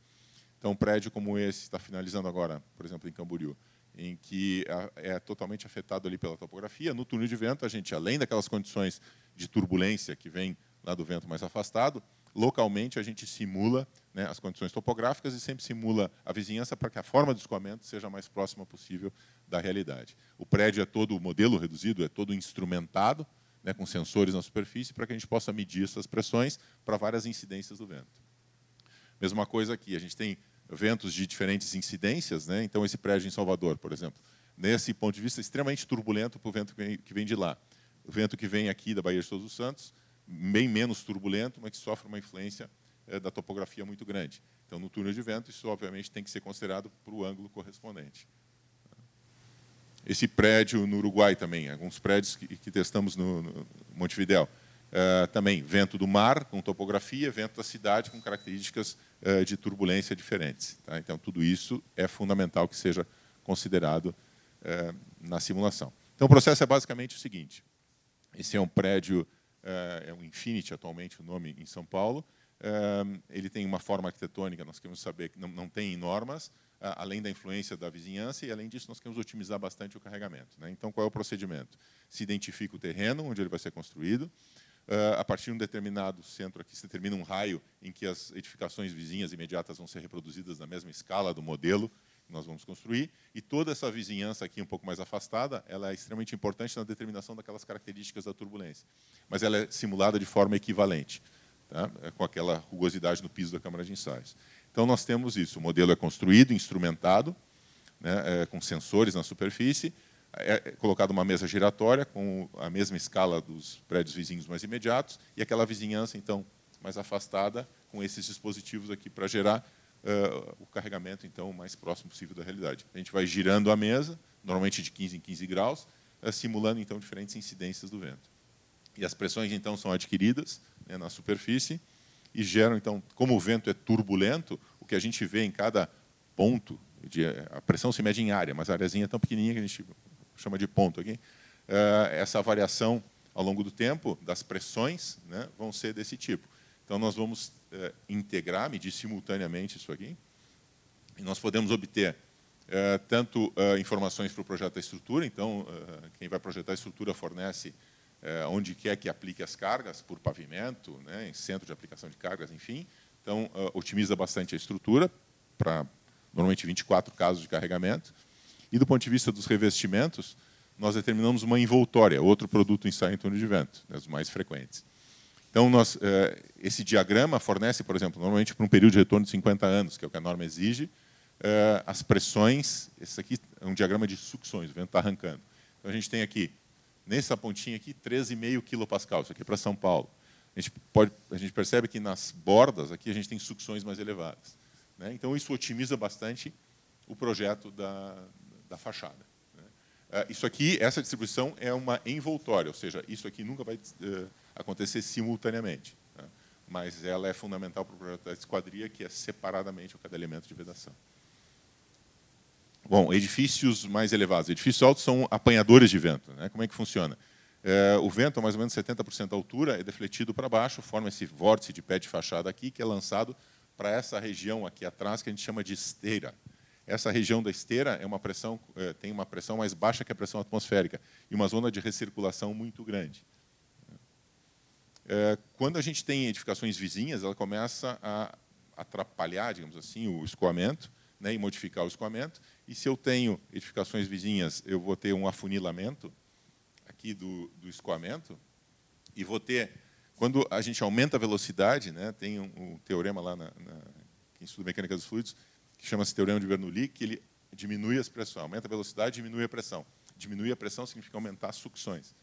Então, um prédio como esse está finalizando agora, por exemplo, em Camboriú, em que é totalmente afetado ali pela topografia. No túnel de vento, a gente, além daquelas condições de turbulência que vem lá do vento mais afastado, localmente a gente simula né, as condições topográficas e sempre simula a vizinhança para que a forma de escoamento seja a mais próxima possível da realidade. O prédio é todo, o modelo reduzido é todo instrumentado, né, com sensores na superfície, para que a gente possa medir essas pressões para várias incidências do vento. Mesma coisa aqui, a gente tem ventos de diferentes incidências, né? então esse prédio em Salvador, por exemplo, nesse ponto de vista extremamente turbulento para o vento que vem de lá. O vento que vem aqui da Baía de Todos os Santos bem menos turbulento, mas que sofre uma influência é, da topografia muito grande. Então, no túnel de vento, isso obviamente tem que ser considerado para o ângulo correspondente. Esse prédio no Uruguai também, alguns prédios que, que testamos no, no Montevidéu, uh, também vento do mar com topografia, vento da cidade com características uh, de turbulência diferentes. Tá? Então, tudo isso é fundamental que seja considerado na simulação. Então, o processo é basicamente o seguinte: esse é um prédio é um Infinity atualmente o nome em São Paulo. Ele tem uma forma arquitetônica, nós queremos saber que não, não tem normas, além da influência da vizinhança, e além disso nós queremos otimizar bastante o carregamento. Né? Então, qual é o procedimento? Se identifica o terreno onde ele vai ser construído, a partir de um determinado centro aqui, se determina um raio em que as edificações vizinhas imediatas vão ser reproduzidas na mesma escala do modelo nós vamos construir, e toda essa vizinhança aqui um pouco mais afastada, ela é extremamente importante na determinação daquelas características da turbulência. Mas ela é simulada de forma equivalente, tá? É com aquela rugosidade no piso da câmara de ensaios. Então, nós temos isso. O modelo é construído, instrumentado, né, é, com sensores na superfície, é, é colocada uma mesa giratória com a mesma escala dos prédios vizinhos mais imediatos e aquela vizinhança, então, mais afastada, com esses dispositivos aqui para gerar uh, o carregamento então o mais próximo possível da realidade. A gente vai girando a mesa, normalmente de 15 em 15 graus, uh, simulando então diferentes incidências do vento. E as pressões então são adquiridas né, na superfície e geram então, como o vento é turbulento, o que a gente vê em cada ponto de, a pressão se mede em área, mas a areazinha é tão pequenininha que a gente chama de ponto aqui. Uh, essa variação ao longo do tempo das pressões né, vão ser desse tipo. Então, nós vamos eh, integrar, medir simultaneamente isso aqui, e nós podemos obter eh, tanto eh, informações para o projeto da estrutura, então, quem vai projetar a estrutura fornece onde quer que aplique as cargas, por pavimento, né, em centro de aplicação de cargas, enfim. Então, otimiza bastante a estrutura, para normalmente 24 casos de carregamento. E, do ponto de vista dos revestimentos, nós determinamos uma envoltória, outro produto ensaio em torno de vento, né, os mais frequentes. Então, nós, eh, esse diagrama fornece, por exemplo, normalmente para um período de retorno de 50 anos, que é o que a norma exige, eh, as pressões. Esse aqui é um diagrama de sucções, o vento está arrancando. Então, a gente tem aqui, nessa pontinha aqui, 13,5 kPa. Isso aqui é para São Paulo. A gente, pode, a gente percebe que nas bordas aqui a gente tem sucções mais elevadas. Né? Então, isso otimiza bastante o projeto da, da fachada. Né? Eh, isso aqui, essa distribuição é uma envoltória, ou seja, isso aqui nunca vai acontecer simultaneamente. Né? Mas ela é fundamental para o projeto da esquadria, que é separadamente o cada elemento de vedação. Bom, edifícios mais elevados. Edifícios altos são apanhadores de vento. Né? Como é que funciona? É, o vento, a mais ou menos 70% da altura, é defletido para baixo, forma esse vórtice de pé de fachada aqui, que é lançado para essa região aqui atrás, que a gente chama de esteira. Essa região da esteira é uma pressão, é, tem uma pressão mais baixa que a pressão atmosférica e uma zona de recirculação muito grande. É, quando a gente tem edificações vizinhas, ela começa a atrapalhar, digamos assim, o escoamento né, e modificar o escoamento. E se eu tenho edificações vizinhas, eu vou ter um afunilamento aqui do, do escoamento e vou ter, quando a gente aumenta a velocidade, né, tem um, um teorema lá na, na, quem estuda mecânica dos fluidos que chama-se teorema de Bernoulli, que ele diminui as pressões, aumenta a velocidade, diminui a pressão. Diminuir a pressão significa aumentar as sucções.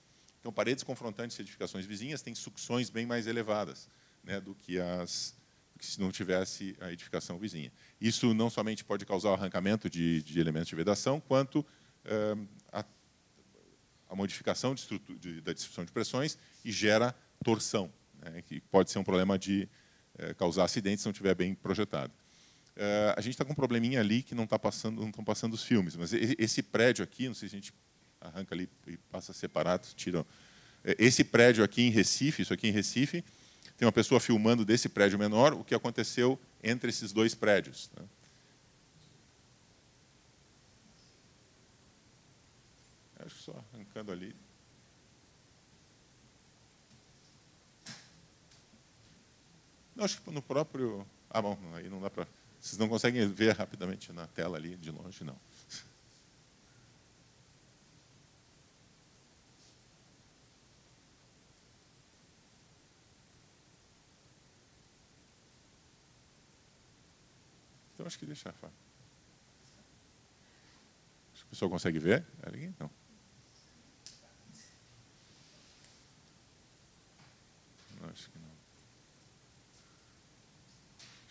Então, paredes confrontantes de edificações vizinhas têm sucções bem mais elevadas né, do que as que se não tivesse a edificação vizinha. Isso não somente pode causar o arrancamento de, de elementos de vedação, quanto eh, a, a, modificação de de, da distribuição de pressões e gera torção, né, que pode ser um problema de eh, causar acidentes se não estiver bem projetado. Eh, a gente está com um probleminha ali que não está passando, não estão passando os filmes, mas esse prédio aqui, não sei se a gente arranca ali e passa separado, tira. É, esse prédio aqui em Recife, isso aqui em Recife, tem uma pessoa filmando desse prédio menor o que aconteceu entre esses dois prédios. Né? Acho que só arrancando ali. Não, acho que no próprio. Ah, bom, aí não dá para. Vocês não conseguem ver rapidamente na tela ali de longe, não. Então acho que deixa, Fábio. Acho que o pessoal consegue ver? Não. não. Acho que não.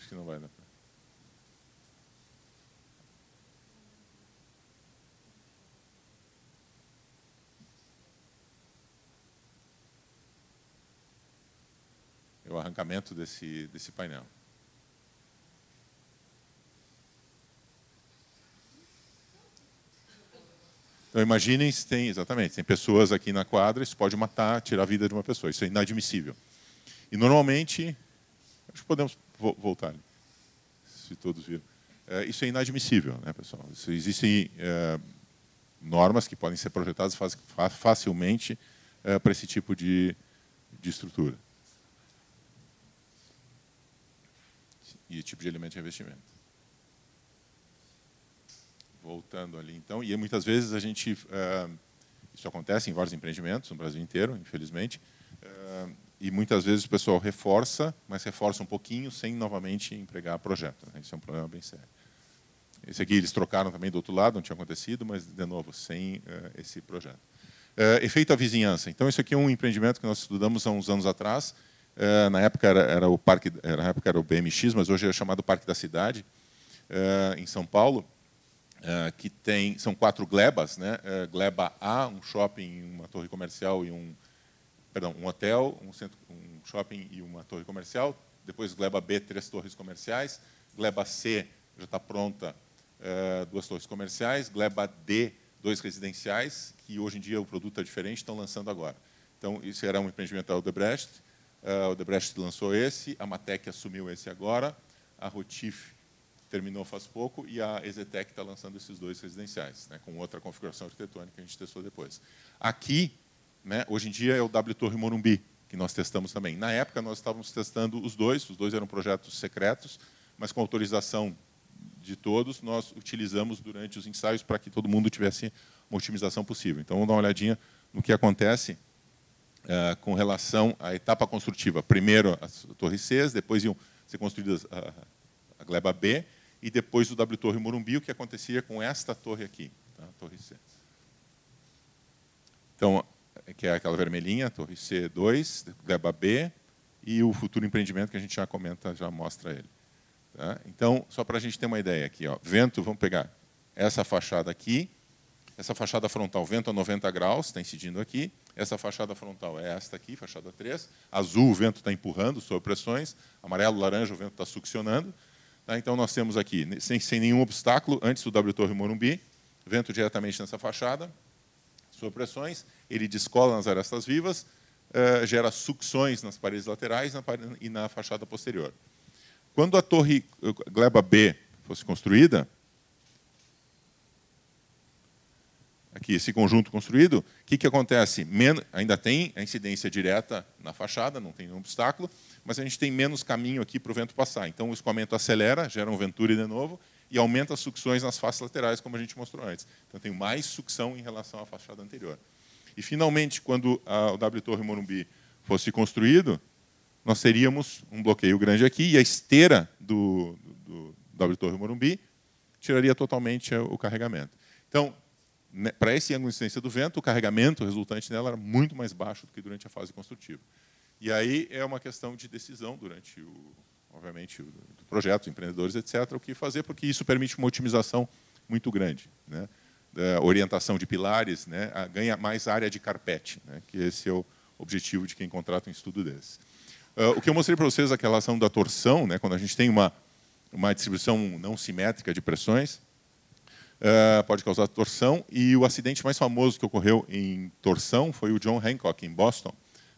Acho que não vai dar para. É o arrancamento desse, desse painel. Então, imaginem se tem, exatamente, tem pessoas aqui na quadra, isso pode matar, tirar a vida de uma pessoa. Isso é inadmissível. E, normalmente, acho que podemos voltar se todos viram. É, isso é inadmissível, né, pessoal? Isso, existem é, normas que podem ser projetadas facilmente é, para esse tipo de, de estrutura. E tipo de elemento de revestimento. Voltando ali, então, e muitas vezes a gente, uh, isso acontece em vários empreendimentos no Brasil inteiro, infelizmente, uh, e muitas vezes o pessoal reforça, mas reforça um pouquinho sem novamente empregar projeto. Né? Isso é um problema bem sério. Esse aqui eles trocaram também do outro lado, não tinha acontecido, mas, de novo, sem uh, esse projeto. Uh, efeito à vizinhança. Então, isso aqui é um empreendimento que nós estudamos há uns anos atrás. Uh, na época era, era, o parque, na época era o BMX, mas hoje é chamado Parque da Cidade, em São Paulo, que tem são quatro glebas, né? gleba A, um shopping, uma torre comercial e um perdão, um hotel, um, centro, um shopping e uma torre comercial. Depois gleba B, três torres comerciais. Gleba C já está pronta, uh, duas torres comerciais, Gleba D, dois residenciais, que hoje em dia o produto é diferente, estão lançando agora. Então, isso era um empreendimento da Odebrecht, a Odebrecht lançou esse, a Matec assumiu esse agora, a Rotif terminou faz pouco, e a Exetec está lançando esses dois residenciais, né, com outra configuração arquitetônica que a gente testou depois. Aqui, né, hoje em dia, é o W Torre Morumbi, que nós testamos também. Na época, nós estávamos testando os dois, os dois eram projetos secretos, mas com autorização de todos, nós utilizamos durante os ensaios para que todo mundo tivesse uma otimização possível. Então, vamos dar uma olhadinha no que acontece uh, com relação à etapa construtiva. Primeiro as torres C, depois iam ser construídas a, gleba B, e depois o W Torre Morumbi, o que acontecia com esta torre aqui, tá? torre C. Então, que é aquela vermelhinha, torre C2, gleba B, e o futuro empreendimento que a gente já comenta, já mostra ele. Tá? Então, só para a gente ter uma ideia aqui, ó, vento, vamos pegar essa fachada aqui, essa fachada frontal, vento a 90 graus, está incidindo aqui, essa fachada frontal é esta aqui, fachada 3, azul o vento está empurrando sob pressões, amarelo, laranja o vento está succionando. Tá? Então, nós temos aqui, sem, sem nenhum obstáculo, antes do W Torre Morumbi, vento diretamente nessa fachada, sob pressões, ele descola nas arestas vivas, uh, gera sucções nas paredes laterais e na fachada posterior. Quando a torre Gleba B fosse construída, aqui esse conjunto construído, o que, que acontece? Men ainda tem a incidência direta na fachada, não tem nenhum obstáculo, mas a gente tem menos caminho aqui para o vento passar. Então o escoamento acelera, gera um venturi de novo e aumenta as sucções nas faces laterais, como a gente mostrou antes. Então tem mais sucção em relação à fachada anterior. E finalmente, quando a, o W Torre Morumbi fosse construído, nós teríamos um bloqueio grande aqui e a esteira do, do, do W Torre Morumbi tiraria totalmente o carregamento. Então, para esse ângulo de incidência do vento, o carregamento resultante dela era muito mais baixo do que durante a fase construtiva. E aí é uma questão de decisão durante o, obviamente, o do projeto, empreendedores, etc., o que fazer, porque isso permite uma otimização muito grande, né? Da orientação de pilares, né? ganha mais área de carpete, né? que esse é o objetivo de quem contrata um estudo desse. Uh, o que eu mostrei para vocês é a relação da torção, né, quando a gente tem uma, uma distribuição não simétrica de pressões, uh, pode causar torção. E o acidente mais famoso que ocorreu em torção foi o John Hancock, em Boston,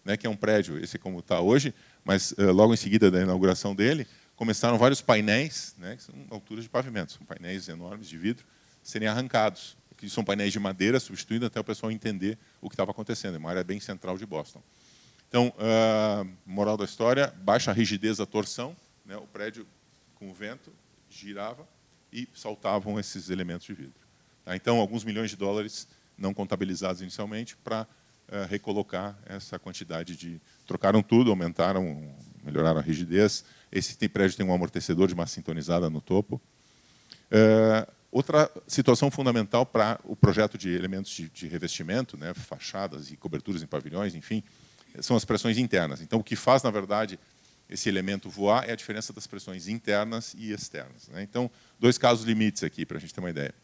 né, que é um prédio, esse como está hoje, mas uh, logo em seguida da inauguração dele, começaram vários painéis, né, que são alturas de pavimento, são painéis enormes de vidro, serem arrancados. Que são painéis de madeira, substituindo até o pessoal entender o que estava acontecendo. É uma área bem central de Boston. Então, uh, moral da história, baixa rigidez da torção, né, o prédio com o vento girava e saltavam esses elementos de vidro. Tá? Então, alguns milhões de dólares não contabilizados inicialmente para uh, recolocar essa quantidade de... Trocaram tudo, aumentaram, melhoraram a rigidez. Esse prédio tem um amortecedor de massa sintonizada no topo. Uh, outra situação fundamental para o projeto de elementos de, de revestimento, né, fachadas e coberturas em pavilhões, enfim, são as pressões internas. Então, o que faz, na verdade, esse elemento voar é a diferença das pressões internas e externas. Né? Então, dois casos limites aqui, para a gente ter uma ideia.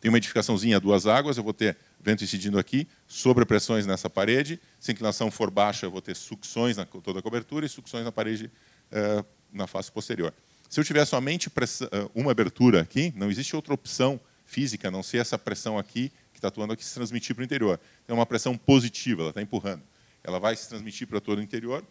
Tem uma edificaçãozinha duas águas, eu vou ter vento incidindo aqui, sobre pressões nessa parede. Se a inclinação for baixa, eu vou ter sucções na toda a cobertura e sucções na parede uh, na face posterior. Se eu tiver somente pressão, uh, uma abertura aqui, não existe outra opção física, a não ser essa pressão aqui, que está atuando aqui, se transmitir para o interior. Então, é uma pressão positiva, ela está empurrando ela vai se transmitir para todo o interior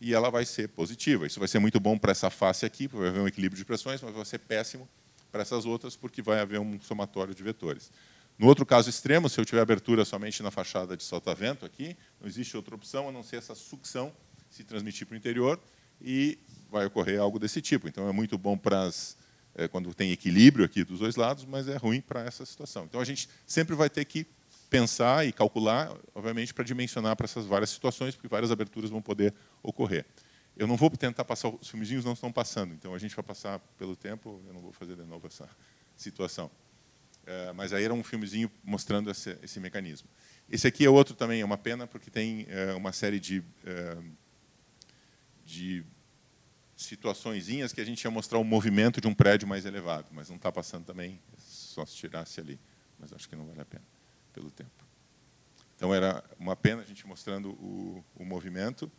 e ela vai ser positiva. Isso vai ser muito bom para essa face aqui, porque vai haver um equilíbrio de pressões, mas vai ser péssimo para essas outras, porque vai haver um somatório de vetores. No outro caso extremo, se eu tiver abertura somente na fachada de solta-vento aqui, Não existe outra opção a não ser essa sucção se transmitir para o interior e vai ocorrer algo desse tipo. Então, é muito bom para as, é, quando tem equilíbrio aqui dos dois lados, mas é ruim para essa situação. Então, a gente sempre vai ter que pensar e calcular, obviamente, para dimensionar para essas várias situações, porque várias aberturas vão poder ocorrer. Eu não vou tentar passar, os filmezinhos não estão passando, então a gente vai passar pelo tempo, eu não vou fazer de novo essa situação. É, mas aí era um filmezinho mostrando esse, esse, mecanismo. Esse aqui é outro também, é uma pena, porque tem é, uma série de, é, de situaçõezinhas que a gente ia mostrar o movimento de um prédio mais elevado, mas não está passando também, só se tirasse ali. Mas acho que não vale a pena, pelo tempo. Então, era uma pena a gente mostrando o, o movimento.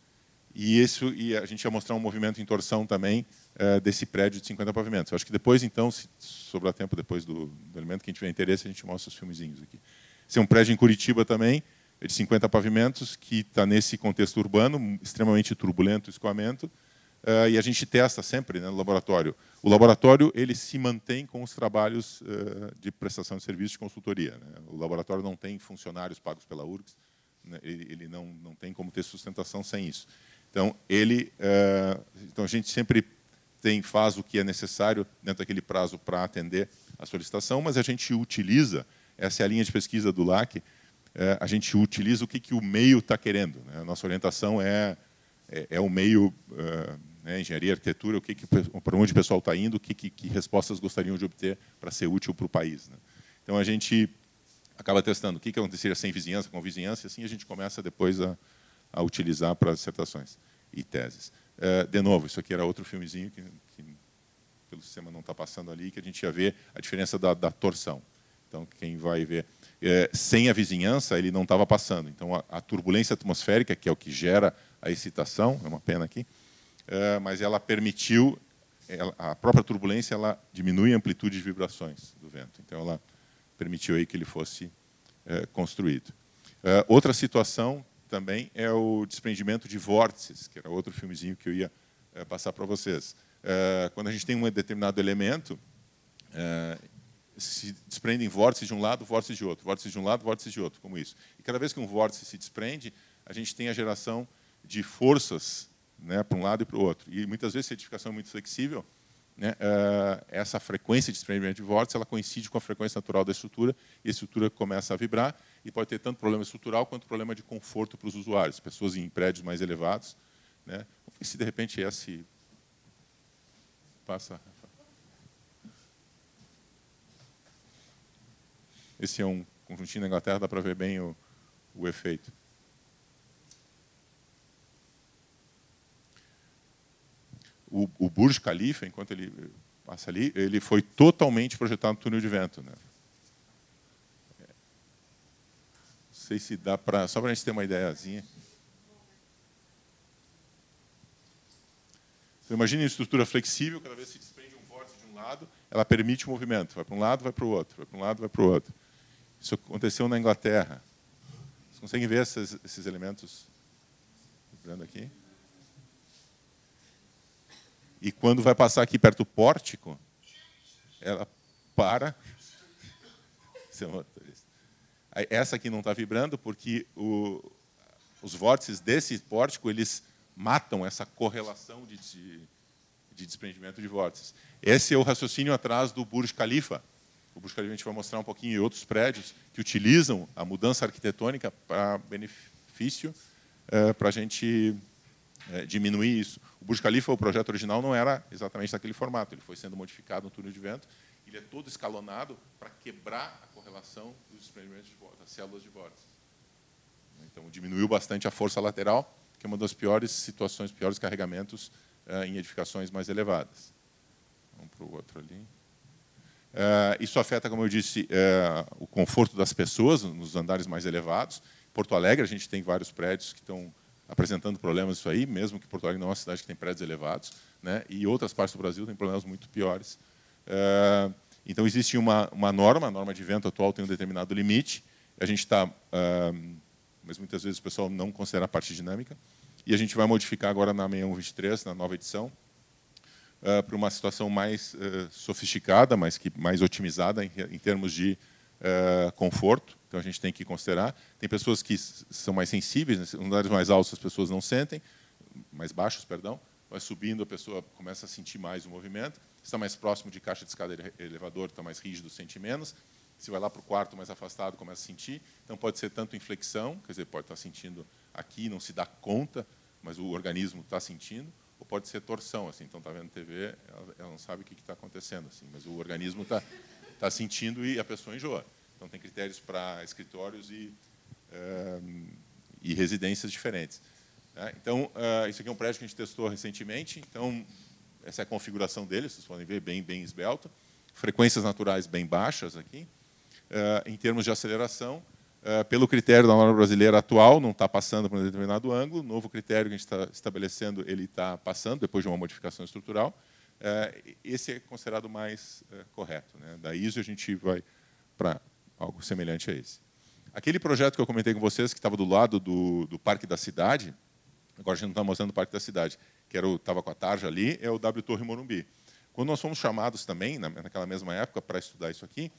E isso e a gente ia mostrar um movimento em torção também uh, desse prédio de 50 pavimentos. Eu acho que depois, então, se sobrar tempo depois do, do elemento, quem tiver interesse, a gente mostra os filmezinhos aqui. Esse é um prédio em Curitiba também, é de 50 pavimentos, que está nesse contexto urbano, extremamente turbulento, escoamento, uh, e a gente testa sempre né, no laboratório. O laboratório ele se mantém com os trabalhos uh, de prestação de serviço de consultoria. Né? O laboratório não tem funcionários pagos pela URGS, né? ele, ele não, não tem como ter sustentação sem isso. Então, ele, uh, então a gente sempre tem, faz o que é necessário dentro daquele prazo para atender a solicitação, mas a gente utiliza, essa é a linha de pesquisa do LAC, uh, a gente utiliza o que, que o meio está querendo. Né? A nossa orientação é, é, é o meio, uh, né, engenharia, arquitetura, o que, que para onde o pessoal está indo, o que, que, que, respostas gostariam de obter para ser útil para o país. Né? Então, a gente acaba testando o que, que aconteceria sem vizinhança, com vizinhança, e assim a gente começa depois a a utilizar para dissertações e teses. É, de novo, isso aqui era outro filmezinho que, que pelo sistema não está passando ali, que a gente ia ver a diferença da, da torção. Então, quem vai ver... É, sem a vizinhança, ele não estava passando. Então, a, a, turbulência atmosférica, que é o que gera a excitação, é uma pena aqui, é, mas ela permitiu... Ela, a própria turbulência ela diminui a amplitude de vibrações do vento. Então, ela permitiu aí que ele fosse é, construído. É, outra situação também é o desprendimento de vórtices, que era outro filmezinho que eu ia é, passar para vocês. É, quando a gente tem um determinado elemento, é, se desprendem vórtices de um lado, vórtices de outro, vórtices de um lado, vórtices de outro, como isso. E cada vez que um vórtice se desprende, a gente tem a geração de forças né, para um lado e para o outro. E muitas vezes a edificação é muito flexível, né, essa frequência de desprendimento de vórtices ela coincide com a frequência natural da estrutura, e a estrutura começa a vibrar, e pode ter tanto problema estrutural quanto problema de conforto para os usuários, pessoas em prédios mais elevados. Né? Se de repente esse passa. Esse é um conjuntinho da Inglaterra, dá para ver bem o, o efeito. O, o Burj Khalifa, enquanto ele passa ali, ele foi totalmente projetado no túnel de vento. Né? sei se dá para. Só para a gente ter uma ideiazinha. Então, imagine uma estrutura flexível, cada vez se desprende um vórtice de um lado, ela permite o movimento. Vai para um lado, vai para o outro, vai para um lado, vai para o outro. Isso aconteceu na Inglaterra. Vocês conseguem ver esses, esses elementos vibrando aqui? E quando vai passar aqui perto do pórtico, ela para. Essa aqui não está vibrando porque o, os vórtices desse pórtico eles matam essa correlação de, de, de, desprendimento de vórtices. Esse é o raciocínio atrás do Burj Khalifa. O Burj Khalifa a gente vai mostrar um pouquinho em outros prédios que utilizam a mudança arquitetônica para benefício, é, para a gente é, diminuir isso. O Burj Khalifa, o projeto original, não era exatamente daquele formato. Ele foi sendo modificado no túnel de vento. Ele é todo escalonado para quebrar a correlação dos desprendimentos de das células de vórtice. Então, diminuiu bastante a força lateral, que é uma das piores situações, piores carregamentos uh, em edificações mais elevadas. Vamos para o outro ali. Uh, isso afeta, como eu disse, o conforto das pessoas nos andares mais elevados. Porto Alegre, a gente tem vários prédios que estão apresentando problemas isso aí, mesmo que Porto Alegre não é uma cidade que tem prédios elevados, né? e outras partes do Brasil têm problemas muito piores. Uh, então, existe uma, uma norma, a norma de vento atual tem um determinado limite, a gente está, uh, mas muitas vezes o pessoal não considera a parte dinâmica, e a gente vai modificar agora na 6123, na nova edição, uh, para uma situação mais sofisticada, mas que mais otimizada em, em termos de conforto. Então a gente tem que considerar. Tem pessoas que são mais sensíveis, em andares mais altos as pessoas não sentem, mais baixos, perdão. Vai subindo, a pessoa começa a sentir mais o movimento. Está mais próximo de caixa de escada elevador, está mais rígido, sente menos. Se vai lá para o quarto mais afastado, começa a sentir. Então pode ser tanto inflexão, quer dizer, pode estar sentindo aqui, não se dá conta, mas o organismo está sentindo, ou pode ser torção, assim, então está vendo TV, ela, ela, não sabe o que está acontecendo, assim, mas o organismo está tá sentindo e a pessoa enjoa. Então tem critérios para escritórios e, eh, e residências diferentes. Né? Então uh, isso aqui é um prédio que a gente testou recentemente. Então essa é a configuração dele, vocês podem ver bem bem esbelto, frequências naturais bem baixas aqui. Uh, em termos de aceleração, Uh, pelo critério da norma brasileira atual, não está passando por um determinado ângulo. Novo critério que a gente está estabelecendo, ele está passando, depois de uma modificação estrutural. Uh, esse é considerado mais uh, correto. Né? Da ISO, a gente vai para algo semelhante a esse. Aquele projeto que eu comentei com vocês, que estava do lado do, do Parque da Cidade, agora a gente não está mostrando o Parque da Cidade, que estava com a tarja ali, é o W Torre Morumbi. Quando nós fomos chamados também, naquela mesma época, para estudar isso aqui,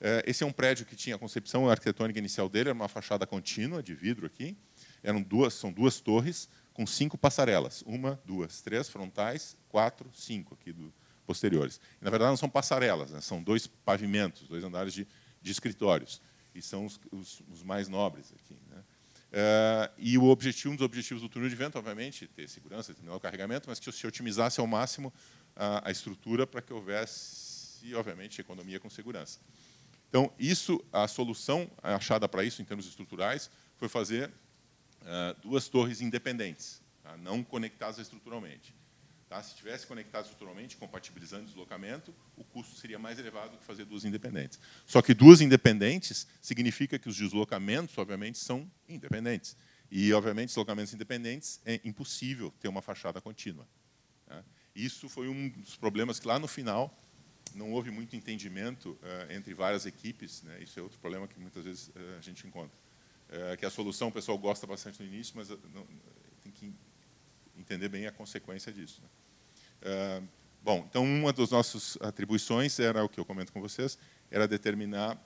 é, esse é um prédio que tinha a concepção arquitetônica inicial dele, era uma fachada contínua de vidro aqui. Eram duas, são duas torres com cinco passarelas, uma, duas, três frontais, quatro, cinco aqui do, posteriores. E, na verdade não são passarelas, né? são dois pavimentos, dois andares de, de escritórios e são os, os, os mais nobres aqui. Né? É, e o objetivo, um dos objetivos do túnel de vento, obviamente, ter segurança, terminar o carregamento, mas que se otimizasse ao máximo a, a estrutura para que houvesse, obviamente, economia com segurança. Então, isso, a solução achada para isso, em termos estruturais, foi fazer uh, duas torres independentes, tá? não conectadas estruturalmente. Tá? Se tivesse conectado estruturalmente, compatibilizando deslocamento, o custo seria mais elevado do que fazer duas independentes. Só que duas independentes significa que os deslocamentos, obviamente, são independentes. E, obviamente, deslocamentos independentes é impossível ter uma fachada contínua. Tá? Isso foi um dos problemas que, lá no final, não houve muito entendimento uh, entre várias equipes, né? isso é outro problema que muitas vezes uh, a gente encontra. Uh, que a solução o pessoal gosta bastante no início, mas não, tem que entender bem a consequência disso. Né? bom, então uma das nossas atribuições era o que eu comento com vocês, era determinar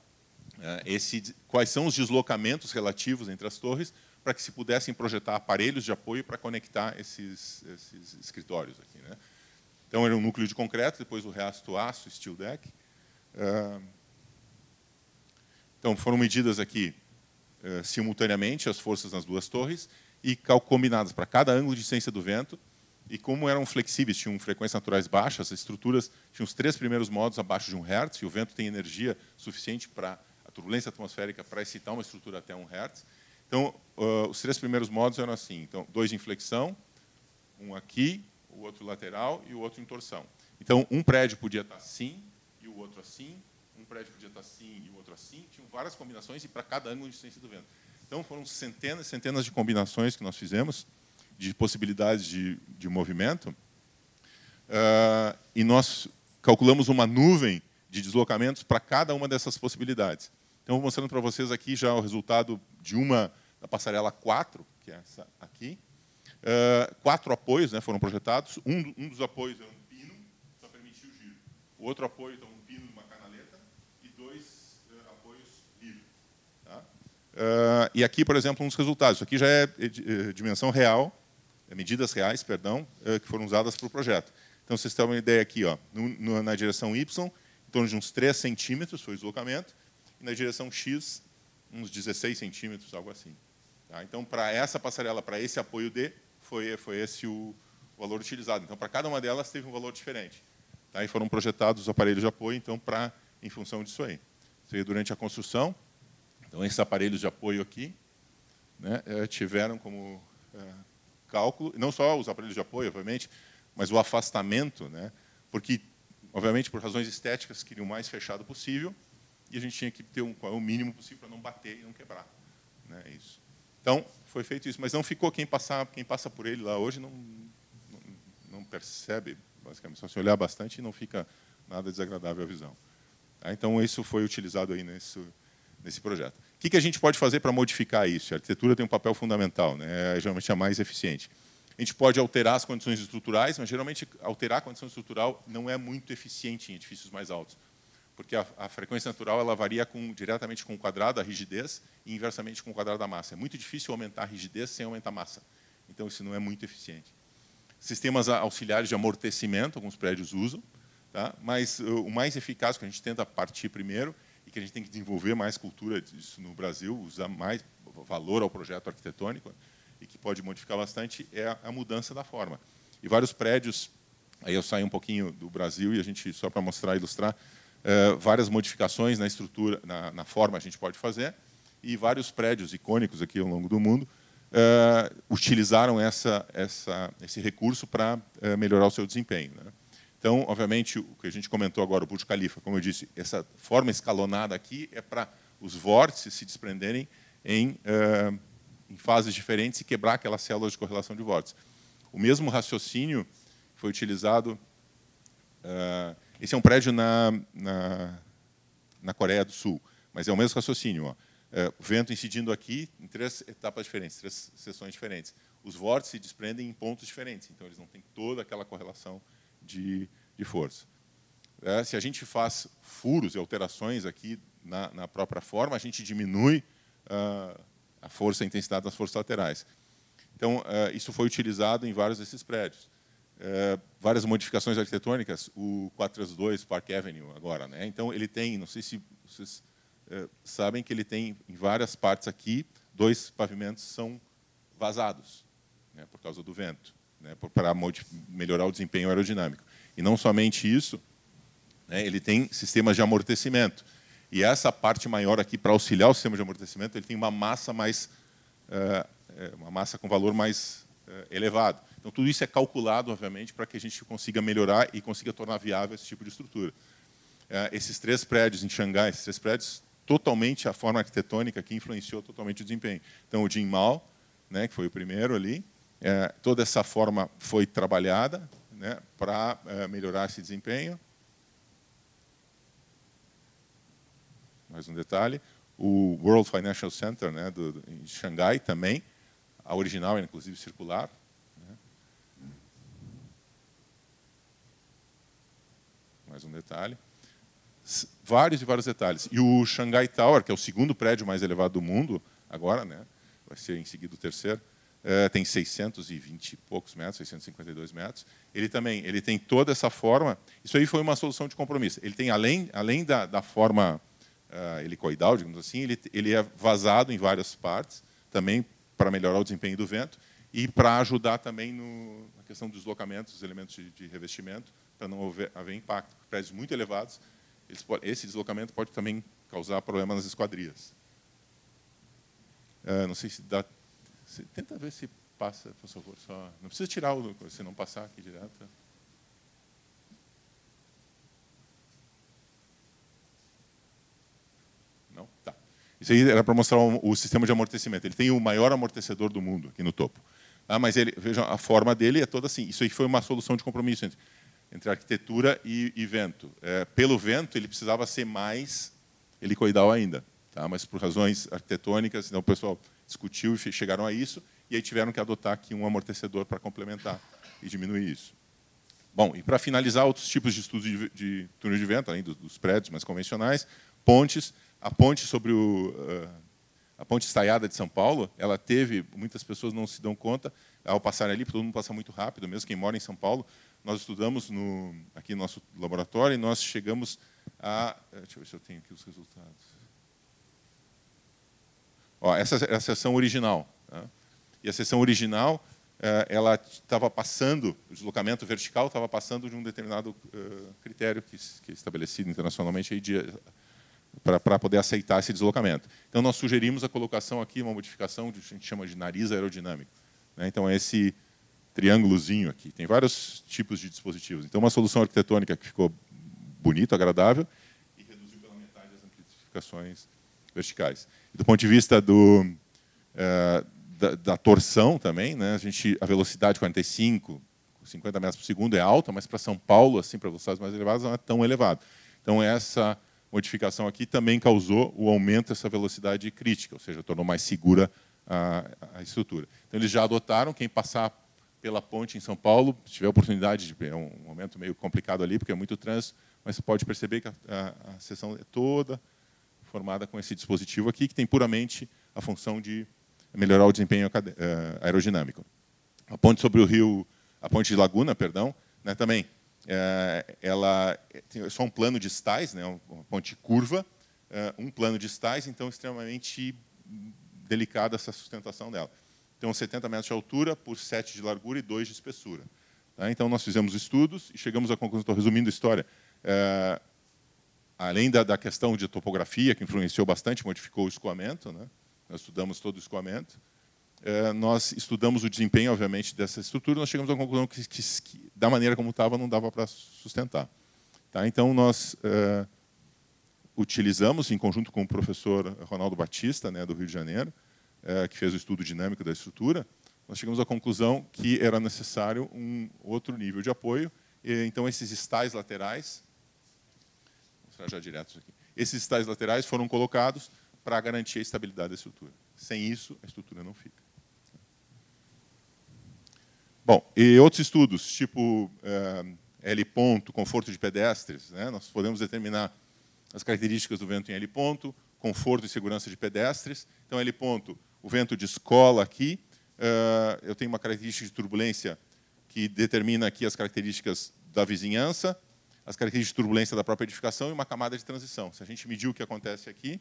esse, quais são os deslocamentos relativos entre as torres para que se pudessem projetar aparelhos de apoio para conectar esses, esses escritórios aqui, né? Então, era um núcleo de concreto, depois o resto aço, steel deck. Ah, então, foram medidas aqui simultaneamente as forças nas duas torres e combinadas para cada ângulo de incidência do vento. E como eram flexíveis, tinham frequências naturais baixas, as estruturas tinham os três primeiros modos abaixo de 1 Hz, e o vento tem energia suficiente para a turbulência atmosférica para excitar uma estrutura até 1 Hz. Então, uh, os três primeiros modos eram assim: então, dois de inflexão, um aqui, o outro lateral e o outro em torção. Então, um prédio podia estar assim e o outro assim, um prédio podia estar assim e o outro assim, tinham várias combinações e para cada ângulo de distância do vento. Então, foram centenas centenas de combinações que nós fizemos, de possibilidades de, de movimento, uh, e nós calculamos uma nuvem de deslocamentos para cada uma dessas possibilidades. Então, vou mostrando para vocês aqui já o resultado de uma da passarela 4, que é essa aqui, Uh, quatro apoios né, foram projetados. Um, um, dos apoios é um pino, só permitiu o giro. O outro apoio é um pino de uma canaleta e dois uh, apoios livres. Tá? Uh, e aqui, por exemplo, dos resultados. Isso aqui já é dimensão real, é medidas reais, perdão, que foram usadas para o projeto. Então, vocês têm uma ideia aqui, ó, no, no, na direção Y, em torno de uns 3 centímetros foi o deslocamento, e na direção X, uns 16 centímetros, algo assim. Tá? Então, para essa passarela, para esse apoio D, foi, foi esse o valor utilizado. Então, para cada uma delas teve um valor diferente. Tá? E foram projetados os aparelhos de apoio, então, para em função disso aí. Aí durante a construção. Então, esses aparelhos de apoio aqui né, eh, tiveram como é, cálculo, não só os aparelhos de apoio, obviamente, mas o afastamento, né, porque, obviamente, por razões estéticas, queriam o mais fechado possível, e a gente tinha que ter um, o mínimo possível para não bater e não quebrar. Né, isso. Então, foi feito isso, mas não ficou quem passar, quem passa por ele lá hoje não, não, não percebe, basicamente, só se olhar bastante não fica nada desagradável à visão. Tá? Então isso foi utilizado aí nesse nesse projeto. O que, que a gente pode fazer para modificar isso? A arquitetura tem um papel fundamental, né? é geralmente a mais eficiente. A gente pode alterar as condições estruturais, mas geralmente alterar a condição estrutural não é muito eficiente em edifícios mais altos, porque a, a, frequência natural ela varia com, diretamente com o quadrado, a rigidez, e inversamente com o quadrado da massa. É muito difícil aumentar a rigidez sem aumentar a massa. Então, isso não é muito eficiente. Sistemas auxiliares de amortecimento, alguns prédios usam, tá? mas o mais eficaz que a gente tenta partir primeiro que a gente tem que desenvolver mais cultura disso no Brasil, usar mais valor ao projeto arquitetônico e que pode modificar bastante é a mudança da forma. E vários prédios, aí eu saio um pouquinho do Brasil e a gente só para mostrar, ilustrar, uh, várias modificações na estrutura, na, na, forma a gente pode fazer e vários prédios icônicos aqui ao longo do mundo uh, utilizaram essa, essa, esse recurso para uh, melhorar o seu desempenho. Né? Então, obviamente, o que a gente comentou agora, o Burj Khalifa, como eu disse, essa forma escalonada aqui é para os vórtices se desprenderem em, em fases diferentes e quebrar aquelas células de correlação de vórtices. O mesmo raciocínio foi utilizado. Uh, esse é um prédio na, na, na, Coreia do Sul, mas é o mesmo raciocínio. Ó. Uh, vento incidindo aqui em três etapas diferentes, três seções diferentes. Os vórtices se desprendem em pontos diferentes, então eles não têm toda aquela correlação de, de força. Uh, se a gente faz furos e alterações aqui na, na própria forma, a gente diminui a força a intensidade das forças laterais. Então, uh, isso foi utilizado em vários desses prédios. Uh, várias modificações arquitetônicas, o 432 Park Avenue agora. Né? Então, ele tem, não sei se vocês uh, sabem que ele tem em várias partes aqui, dois pavimentos são vazados, né, por causa do vento, né, para melhorar o desempenho aerodinâmico. E não somente isso, né, ele tem sistemas de amortecimento. E essa parte maior aqui, para auxiliar o sistema de amortecimento, ele tem uma massa mais uh, uma massa com valor mais é, elevado. Então, tudo isso é calculado, obviamente, para que a gente consiga melhorar e consiga tornar viável esse tipo de estrutura. É, esses três prédios em Xangai, esses três prédios, totalmente a forma arquitetônica que influenciou totalmente o desempenho. Então, o Jin Mao, né, que foi o primeiro ali, toda essa forma foi trabalhada né, para melhorar esse desempenho. Mais um detalhe. O World Financial Center né, do, do, em Xangai também, a original é, inclusive, circular. Né? Mais um detalhe. Vários e vários detalhes. E o Shanghai Tower, que é o segundo prédio mais elevado do mundo, agora, né? vai ser em seguida o terceiro, é, tem 620 e poucos metros, 652 metros. Ele também ele tem toda essa forma. Isso aí foi uma solução de compromisso. Ele tem, além, além da, da forma uh, helicoidal, digamos assim, ele, ele é vazado em várias partes, também para melhorar o desempenho do vento e para ajudar também no, na questão dos deslocamentos, dos elementos de, de revestimento, para não haver, haver impacto. Prédios muito elevados, pode, esse deslocamento pode também causar problemas nas esquadrias. Uh, não sei se dá. Se, tenta ver se passa, por favor. Só, não precisa tirar o. Se não passar aqui direto. Não? Tá. Isso aí era para mostrar o, sistema de amortecimento. Ele tem o maior amortecedor do mundo aqui no topo. Ah, mas ele, vejam, a forma dele é toda assim. Isso aí foi uma solução de compromisso entre, entre arquitetura e, e vento. É, pelo vento, ele precisava ser mais helicoidal ainda. Tá? Mas por razões arquitetônicas, então pessoal discutiu e chegaram a isso, e aí tiveram que adotar aqui um amortecedor para complementar e diminuir isso. Bom, e para finalizar, outros tipos de estudos de, de túnel de vento, além dos, dos prédios mais convencionais, pontes, a ponte sobre o, uh, a ponte estaiada de São Paulo, ela teve, muitas pessoas não se dão conta, ao passar ali, todo mundo passa muito rápido, mesmo quem mora em São Paulo, nós estudamos no, aqui no nosso laboratório e nós chegamos a... Eh, deixa eu ver se eu tenho aqui os resultados. Ó, essa é a seção original. Tá? E a seção original, eh, ela estava passando, o deslocamento vertical estava passando de um determinado uh, critério que, que é estabelecido internacionalmente para poder aceitar esse deslocamento. Então, nós sugerimos a colocação aqui, uma modificação, de, a gente chama de nariz aerodinâmico. Né? Então, é esse triângulozinho aqui. Tem vários tipos de dispositivos. Então, uma solução arquitetônica que ficou bonita, agradável, e reduziu pela metade as amplificações verticais. Do ponto de vista do, é, da, da, torção também, né? a, gente, a velocidade 45, 50 metros por segundo é alta, mas para São Paulo, assim, para velocidades mais elevadas, não é tão elevado. Então, essa modificação aqui também causou o aumento dessa velocidade crítica, ou seja, tornou mais segura a, a estrutura. Então, eles já adotaram, quem passar pela ponte em São Paulo, se tiver oportunidade, de, é um momento meio complicado ali, porque é muito trânsito, mas você pode perceber que a, a, a seção é toda formada com esse dispositivo aqui, que tem puramente a função de melhorar o desempenho eh, aerodinâmico. A ponte sobre o rio, a ponte de Laguna, perdão, né, também, é, ela tem só um plano de estais, né, uma ponte curva, é, um plano de estais, então extremamente delicada essa sustentação dela. Então, 70 metros de altura por 7 de largura e 2 de espessura. Tá? Então, nós fizemos estudos e chegamos à conclusão, estou resumindo a história, é, além da, da, questão de topografia, que influenciou bastante, modificou o escoamento, né? nós estudamos todo o escoamento, é, nós estudamos o desempenho, obviamente, dessa estrutura, nós chegamos à conclusão que, que, que da maneira como estava, não dava para sustentar. Tá? Então, nós é, utilizamos, em conjunto com o professor Ronaldo Batista, né, do Rio de Janeiro, é, que fez o estudo dinâmico da estrutura, nós chegamos à conclusão que era necessário um outro nível de apoio. E, então, esses estais laterais, mostrar já direto aqui, esses estais laterais foram colocados para garantir a estabilidade da estrutura. Sem isso, a estrutura não fica. Bom, e outros estudos, tipo é, L ponto, conforto de pedestres, né? nós podemos determinar as características do vento em L ponto, conforto e segurança de pedestres. Então, L ponto, o vento de escola aqui, uh, eu tenho uma característica de turbulência que determina aqui as características da vizinhança, as características de turbulência da própria edificação e uma camada de transição. Se a gente medir o que acontece aqui,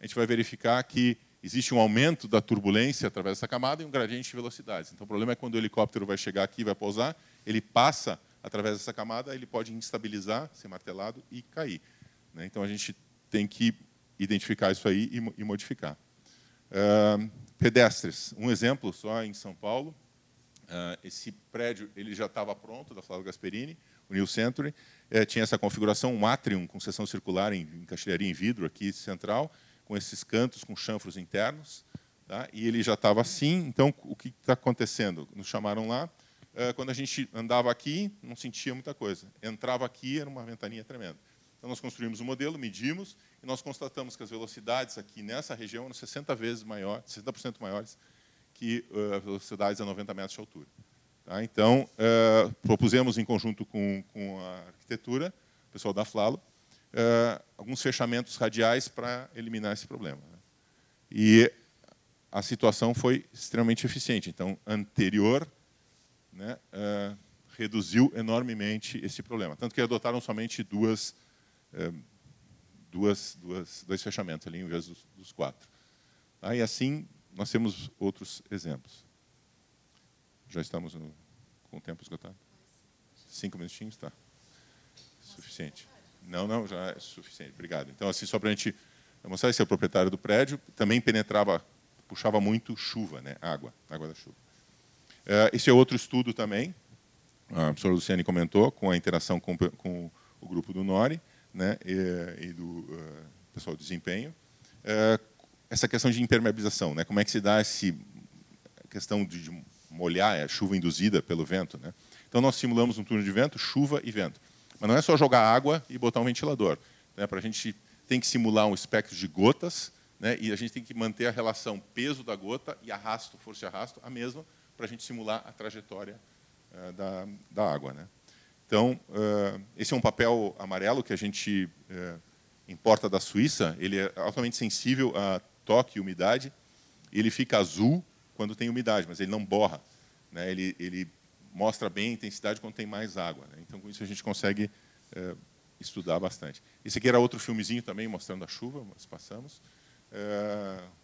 a gente vai verificar que existe um aumento da turbulência através dessa camada e um gradiente de velocidades. Então, o problema é quando o helicóptero vai chegar aqui, vai pousar, ele passa através dessa camada, ele pode instabilizar, ser martelado e cair. Né? Então, a gente tem que identificar isso aí e modificar. Pedestres, um exemplo só em São Paulo. Esse prédio ele já estava pronto, da Flávio Gasperini, o New Century. Uh, tinha essa configuração, um atrium com seção circular em, em em vidro aqui central, com esses cantos com chanfros internos. Tá? E ele já estava assim. Então, o que está acontecendo? Nos chamaram lá. Uh, quando a gente andava aqui, não sentia muita coisa. Entrava aqui, era uma ventania tremenda. Então, nós construímos o um modelo, medimos, e nós constatamos que as velocidades aqui nessa região eram 60 vezes maiores, 60% maiores que uh, velocidades a 90 metros de altura. Tá? Então, uh, propusemos em conjunto com, com, a arquitetura, o pessoal da Flalo, uh, alguns fechamentos radiais para eliminar esse problema. Né? E a situação foi extremamente eficiente. Então, anterior né, reduziu enormemente esse problema. Tanto que adotaram somente duas duas, duas, dois fechamentos ali em vez dos, dos quatro. Ah, e assim, nós temos outros exemplos. Já estamos no, com o tempo esgotado? Cinco minutinhos? Tá. Suficiente. Não, não, já é suficiente. Obrigado. Então, assim, só para a gente mostrar, esse é o proprietário do prédio, também penetrava, puxava muito chuva, né? água, água da chuva. Eh, esse é outro estudo também, a professora Luciane comentou, com a interação com, com o grupo do NORI né, e, e do uh, pessoal de desempenho. Uh, essa questão de impermeabilização, né, como é que se dá essa questão de, de molhar, a chuva induzida pelo vento. Né? Então, nós simulamos um túnel de vento, chuva e vento. Mas não é só jogar água e botar um ventilador. Né? Para a gente tem que simular um espectro de gotas, né? e a gente tem que manter a relação peso da gota e arrasto, força e arrasto, a mesma, para a gente simular a trajetória uh, da, da água. Né? Então, esse é um papel amarelo que a gente importa da Suíça. Ele é altamente sensível a toque e umidade. Ele fica azul quando tem umidade, mas ele não borra. Né? Ele, ele mostra bem a intensidade quando tem mais água. Né? Então, com isso, a gente consegue estudar bastante. Esse aqui era outro filmezinho também, mostrando a chuva, nós passamos.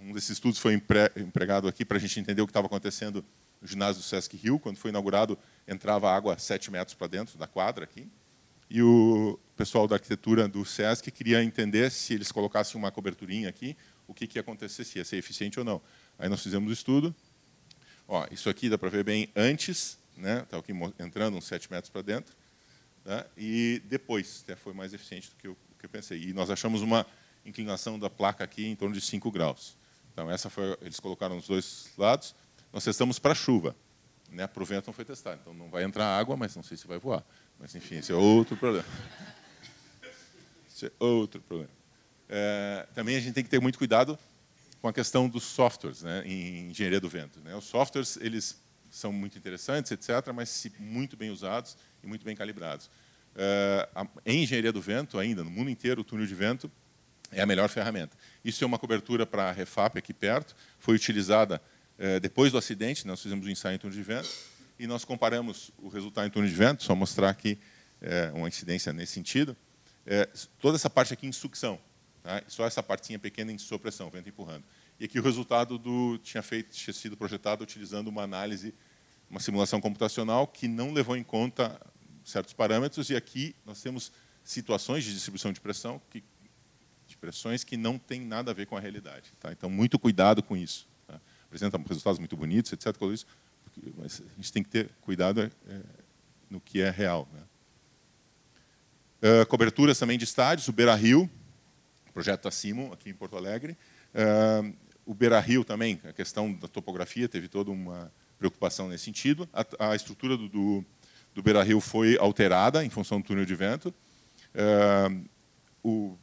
Um desses estudos foi empregado aqui para a gente entender o que estava acontecendo no ginásio do Sesc Rio. Quando foi inaugurado, entrava água 7 metros para dentro da quadra aqui. E o pessoal da arquitetura do Sesc queria entender se eles colocassem uma coberturinha aqui, o que, que ia acontecer, se ia ser eficiente ou não. Aí nós fizemos o estudo. Ó, isso aqui dá para ver bem antes, né? Está aqui entrando uns 7 metros para dentro. Tá? E depois, até foi mais eficiente do que eu, que eu pensei. E nós achamos uma inclinação da placa aqui em torno de 5 graus. Então, essa foi, eles colocaram os dois lados. Nós testamos para chuva. Né? Para o vento não foi testado. Então não vai entrar água, mas não sei se vai voar. Mas enfim, esse é outro problema. Esse é outro problema. É, também a gente tem que ter muito cuidado com a questão dos softwares né, em engenharia do vento. Né? Os softwares eles são muito interessantes, etc., mas muito bem usados e muito bem calibrados. uh, em engenharia do vento, ainda no mundo inteiro, o túnel de vento é a melhor ferramenta. Isso é uma cobertura para a Refap aqui perto, foi utilizada uh, depois do acidente, nós fizemos um ensaio em túnel de vento, e nós comparamos o resultado em túnel de vento, só mostrar aqui uh, uma incidência nesse sentido, toda essa parte aqui em sucção, tá? só essa partinha pequena em supressão, vento empurrando. E aqui o resultado do tinha feito tinha sido projetado utilizando uma análise, uma simulação computacional que não levou em conta certos parâmetros, e aqui nós temos situações de distribuição de pressão, que, de pressões que não têm nada a ver com a realidade. Tá? Então, muito cuidado com isso. Tá? Apresenta resultados muito bonitos, etc. Com isso, mas a gente tem que ter cuidado é, no que é real. Né? Uh, coberturas também de estádios, o Beira Rio, projeto da Simon, aqui em Porto Alegre. Uh, o Beira Rio também, a questão da topografia, teve toda uma preocupação nesse sentido. A, a estrutura do, do do Beira Rio foi alterada em função do túnel de vento. Uh, o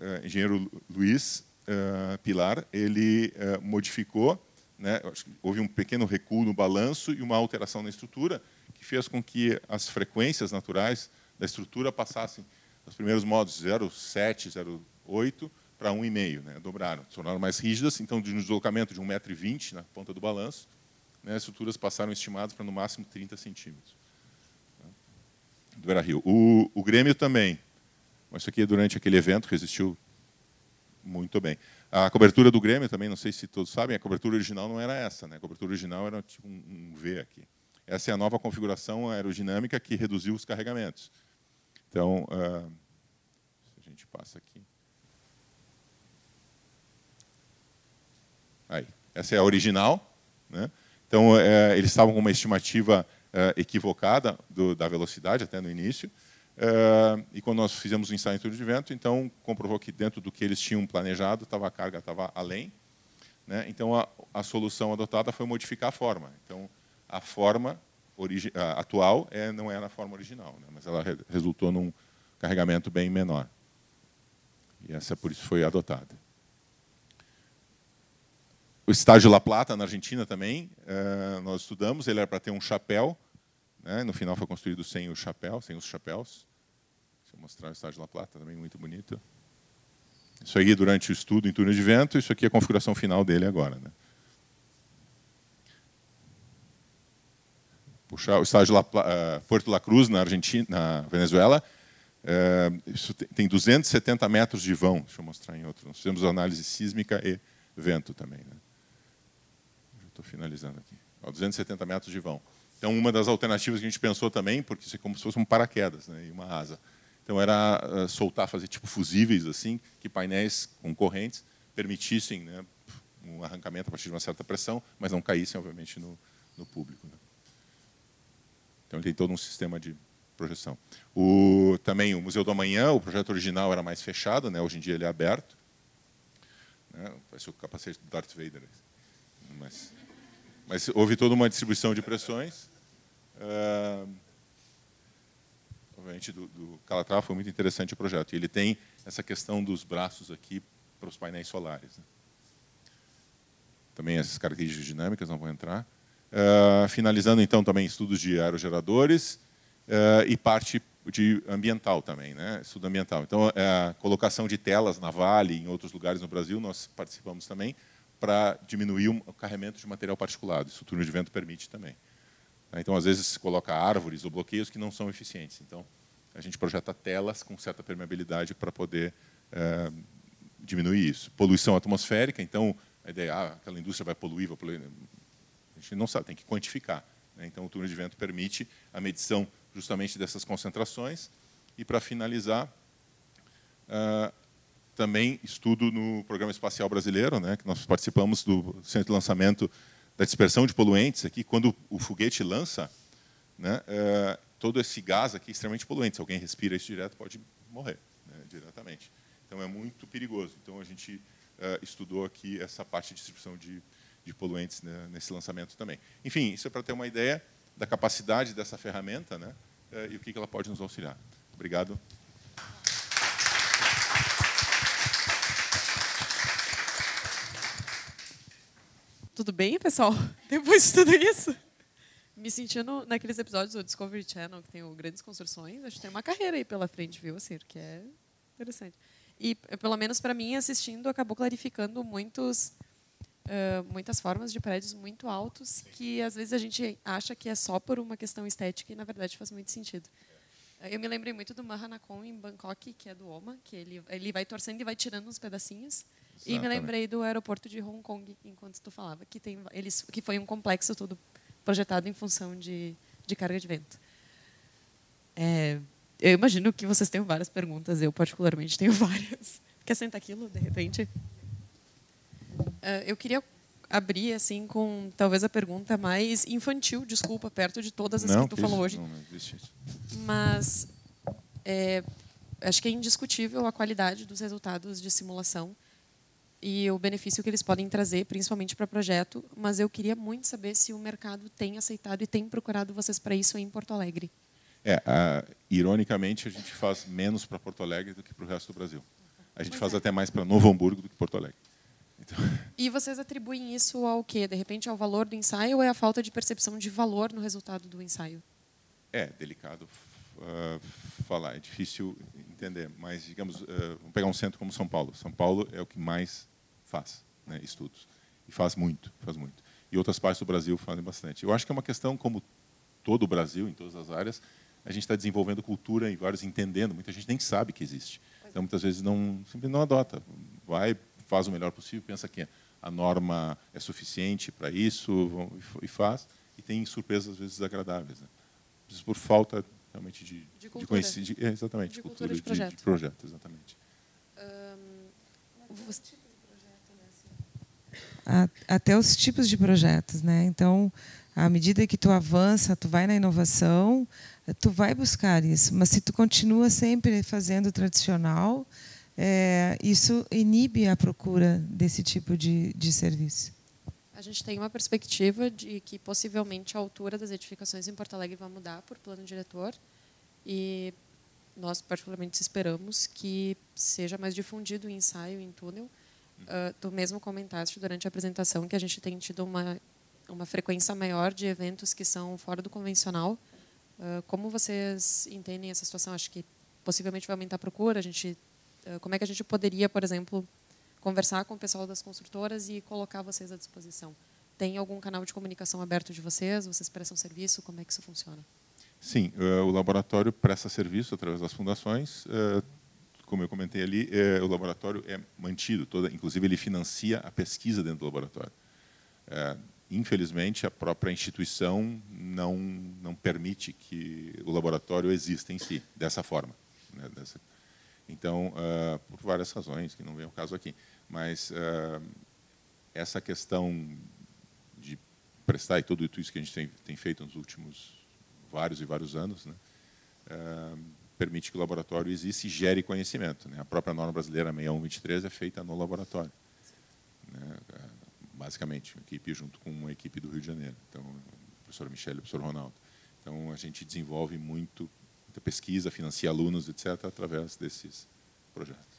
uh, engenheiro Luiz uh, Pilar ele modificou, né, houve um pequeno recuo no balanço e uma alteração na estrutura que fez com que as frequências naturais da estrutura passassem nos primeiros modos 0,7, 0,8 para 1,5, né, dobraram, tornaram mais rígidas, então de um deslocamento de 1,20m na ponta do balanço, né, as estruturas passaram estimadas para no máximo 30 centímetros do Beira Rio. O, o Grêmio também. Mas isso aqui é durante aquele evento, resistiu muito bem. A cobertura do Grêmio também, não sei se todos sabem, a cobertura original não era essa. Né? A cobertura original era tipo um, um V aqui. Essa é a nova configuração aerodinâmica que reduziu os carregamentos. Então, uh, a gente passa aqui. Aí, essa é a original. Né? Então, é, eles estavam com uma estimativa uh, equivocada do, da velocidade até no início. Uh, e quando nós fizemos o ensaio em túnel de vento, então comprovou que dentro do que eles tinham planejado, tava, a carga estava além. Né? Então a, a, solução adotada foi modificar a forma. Então a forma atual é, não era a forma original, né? mas ela re, resultou num carregamento bem menor. E essa por isso foi adotada. O estágio La Plata, na Argentina, também, uh, nós estudamos. Ele era para ter um chapéu né? No final foi construído sem o chapéu, sem os chapéus. Deixa eu mostrar o estádio La Plata, também muito bonito. Isso aí durante o estudo em túnel de vento, isso aqui é a configuração final dele agora. Né? Puxar o estádio La, uh, Porto La Cruz, na Argentina, na Venezuela, uh, isso tem 270 metros de vão. Deixa eu mostrar em outro. Nós fizemos análise sísmica e vento também. Né? Estou finalizando aqui. 270 metros de vão. Então, uma das alternativas que a gente pensou também, porque isso é como se fosse um paraquedas né, e uma asa. Então, era uh, soltar, fazer tipo fusíveis, assim, que painéis concorrentes permitissem né, um arrancamento a partir de uma certa pressão, mas não caíssem, obviamente, no, no público. Né. Então, ele tem todo um sistema de projeção. O, também o Museu do Amanhã, o projeto original era mais fechado, né, hoje em dia ele é aberto. Né, parece o capacete do Darth Vader. Mas mas houve toda uma distribuição de pressões. Uh, obviamente, do, do Calatrava foi muito interessante o projeto. E ele tem essa questão dos braços aqui para os painéis solares. Né? Também essas características dinâmicas não vão entrar. Uh, finalizando, então, também estudos de aerogeradores uh, e parte de ambiental também, né? estudo ambiental. Então, a colocação de telas na Vale e em outros lugares no Brasil, nós participamos também para diminuir o carregamento de material particulado. Isso o túnel de vento permite também. Né? Então, às vezes, se coloca árvores ou bloqueios que não são eficientes. Então, a gente projeta telas com certa permeabilidade para poder é, diminuir isso. Poluição atmosférica, então, a ideia, ah, aquela indústria vai poluir, vai poluir. A gente não sabe, tem que quantificar. Né? Então, o túnel de vento permite a medição justamente dessas concentrações. E, para finalizar, uh, também estudo no Programa Espacial Brasileiro, né, que nós participamos do centro de lançamento da dispersão de poluentes aqui. Quando o foguete lança, né, é, todo esse gás aqui é extremamente poluente. Se alguém respira isso direto, pode morrer né, diretamente. Então é muito perigoso. Então a gente é, estudou aqui essa parte de distribuição de, de poluentes né, nesse lançamento também. Enfim, isso é para ter uma ideia da capacidade dessa ferramenta né, é, e o que ela pode nos auxiliar. Obrigado.
Tudo bem, pessoal? Depois de tudo isso? me sentindo naqueles episódios do Discovery Channel, que tem o Grandes Construções, acho que tem uma carreira aí pela frente, viu, Cir, que é interessante. E, pelo menos para mim, assistindo, acabou clarificando muitos, uh, muitas formas de prédios muito altos que, às vezes, a gente acha que é só por uma questão estética e, na verdade, faz muito sentido. Eu me lembrei muito do Mahanakhon em Bangkok, que é do OMA, que ele, ele vai torcendo e vai tirando uns pedacinhos. Exatamente. E me lembrei do aeroporto de Hong Kong, enquanto tu falava, que, tem, eles, que foi um complexo todo projetado em função de, de carga de vento. É, eu imagino que vocês tenham várias perguntas, eu particularmente tenho várias. Quer sentar aquilo, de repente? Uh, eu queria abrir assim com talvez a pergunta mais infantil, desculpa, perto de todas as
não,
que tu falou hoje.
Não, não existe isso.
Mas é, acho que é indiscutível a qualidade dos resultados de simulação e o benefício que eles podem trazer, principalmente para o projeto. Mas eu queria muito saber se o mercado tem aceitado e tem procurado vocês para isso em Porto Alegre.
É, a, ironicamente, a gente faz menos para Porto Alegre do que para o resto do Brasil. A gente pois faz é. até mais para Novo Hamburgo do que Porto Alegre.
Então... E vocês atribuem isso ao quê? De repente, ao valor do ensaio ou é a falta de percepção de valor no resultado do ensaio?
É delicado uh, falar, é difícil entender. Mas, digamos, uh, vamos pegar um centro como São Paulo. São Paulo é o que mais faz né, estudos. E faz muito, faz muito. E outras partes do Brasil fazem bastante. Eu acho que é uma questão, como todo o Brasil, em todas as áreas, a gente está desenvolvendo cultura e vários entendendo. Muita gente nem sabe que existe. Então, muitas vezes, não, sempre não adota. Vai, faz o melhor possível, pensa que a norma é suficiente para isso e faz. E tem surpresas, às vezes, desagradáveis. Né? Por falta realmente de,
de, de conhecimento.
É, exatamente,
de cultura, cultura de, projeto.
de, projeto. exatamente.
Até os tipos de projetos, né? Então, à medida que tu avança, tu vai na inovação, tu vai buscar isso. Mas se tu continua sempre fazendo o tradicional, é, isso inibe a procura desse tipo de, de serviço.
A gente tem uma perspectiva de que possivelmente a altura das edificações em Porto Alegre vai mudar por plano diretor e nós particularmente esperamos que seja mais difundido o ensaio em túnel. Uh, tu mesmo comentaste durante a apresentação que a gente tem tido uma uma frequência maior de eventos que são fora do convencional Uh, como vocês entendem essa situação? Acho que possivelmente vai aumentar a procura. A gente, uh, como é que a gente poderia, por exemplo, conversar com o pessoal das construtoras e colocar vocês à disposição? Tem algum canal de comunicação aberto de vocês? Vocês prestam serviço? Como é que isso funciona?
Sim, uh, o laboratório presta serviço através das fundações. Como eu comentei ali, o laboratório é mantido, toda, inclusive ele financia a pesquisa dentro do laboratório infelizmente, a própria instituição não, não permite que o laboratório exista em si, dessa forma. Né, dessa. Então, uh, por várias razões, que não vem ao caso aqui, mas uh, essa questão de prestar e tudo isso que a gente tem, tem feito nos últimos vários e vários anos, né, uh, permite que o laboratório exista e gere conhecimento. Né? A própria norma brasileira 6123 é feita no laboratório. Né? basicamente, uma equipe junto com uma equipe do Rio de Janeiro. Então, a professora Michelle e o professor Ronaldo. Então, a gente desenvolve muito, muita pesquisa, financia alunos, etc., através desses projetos.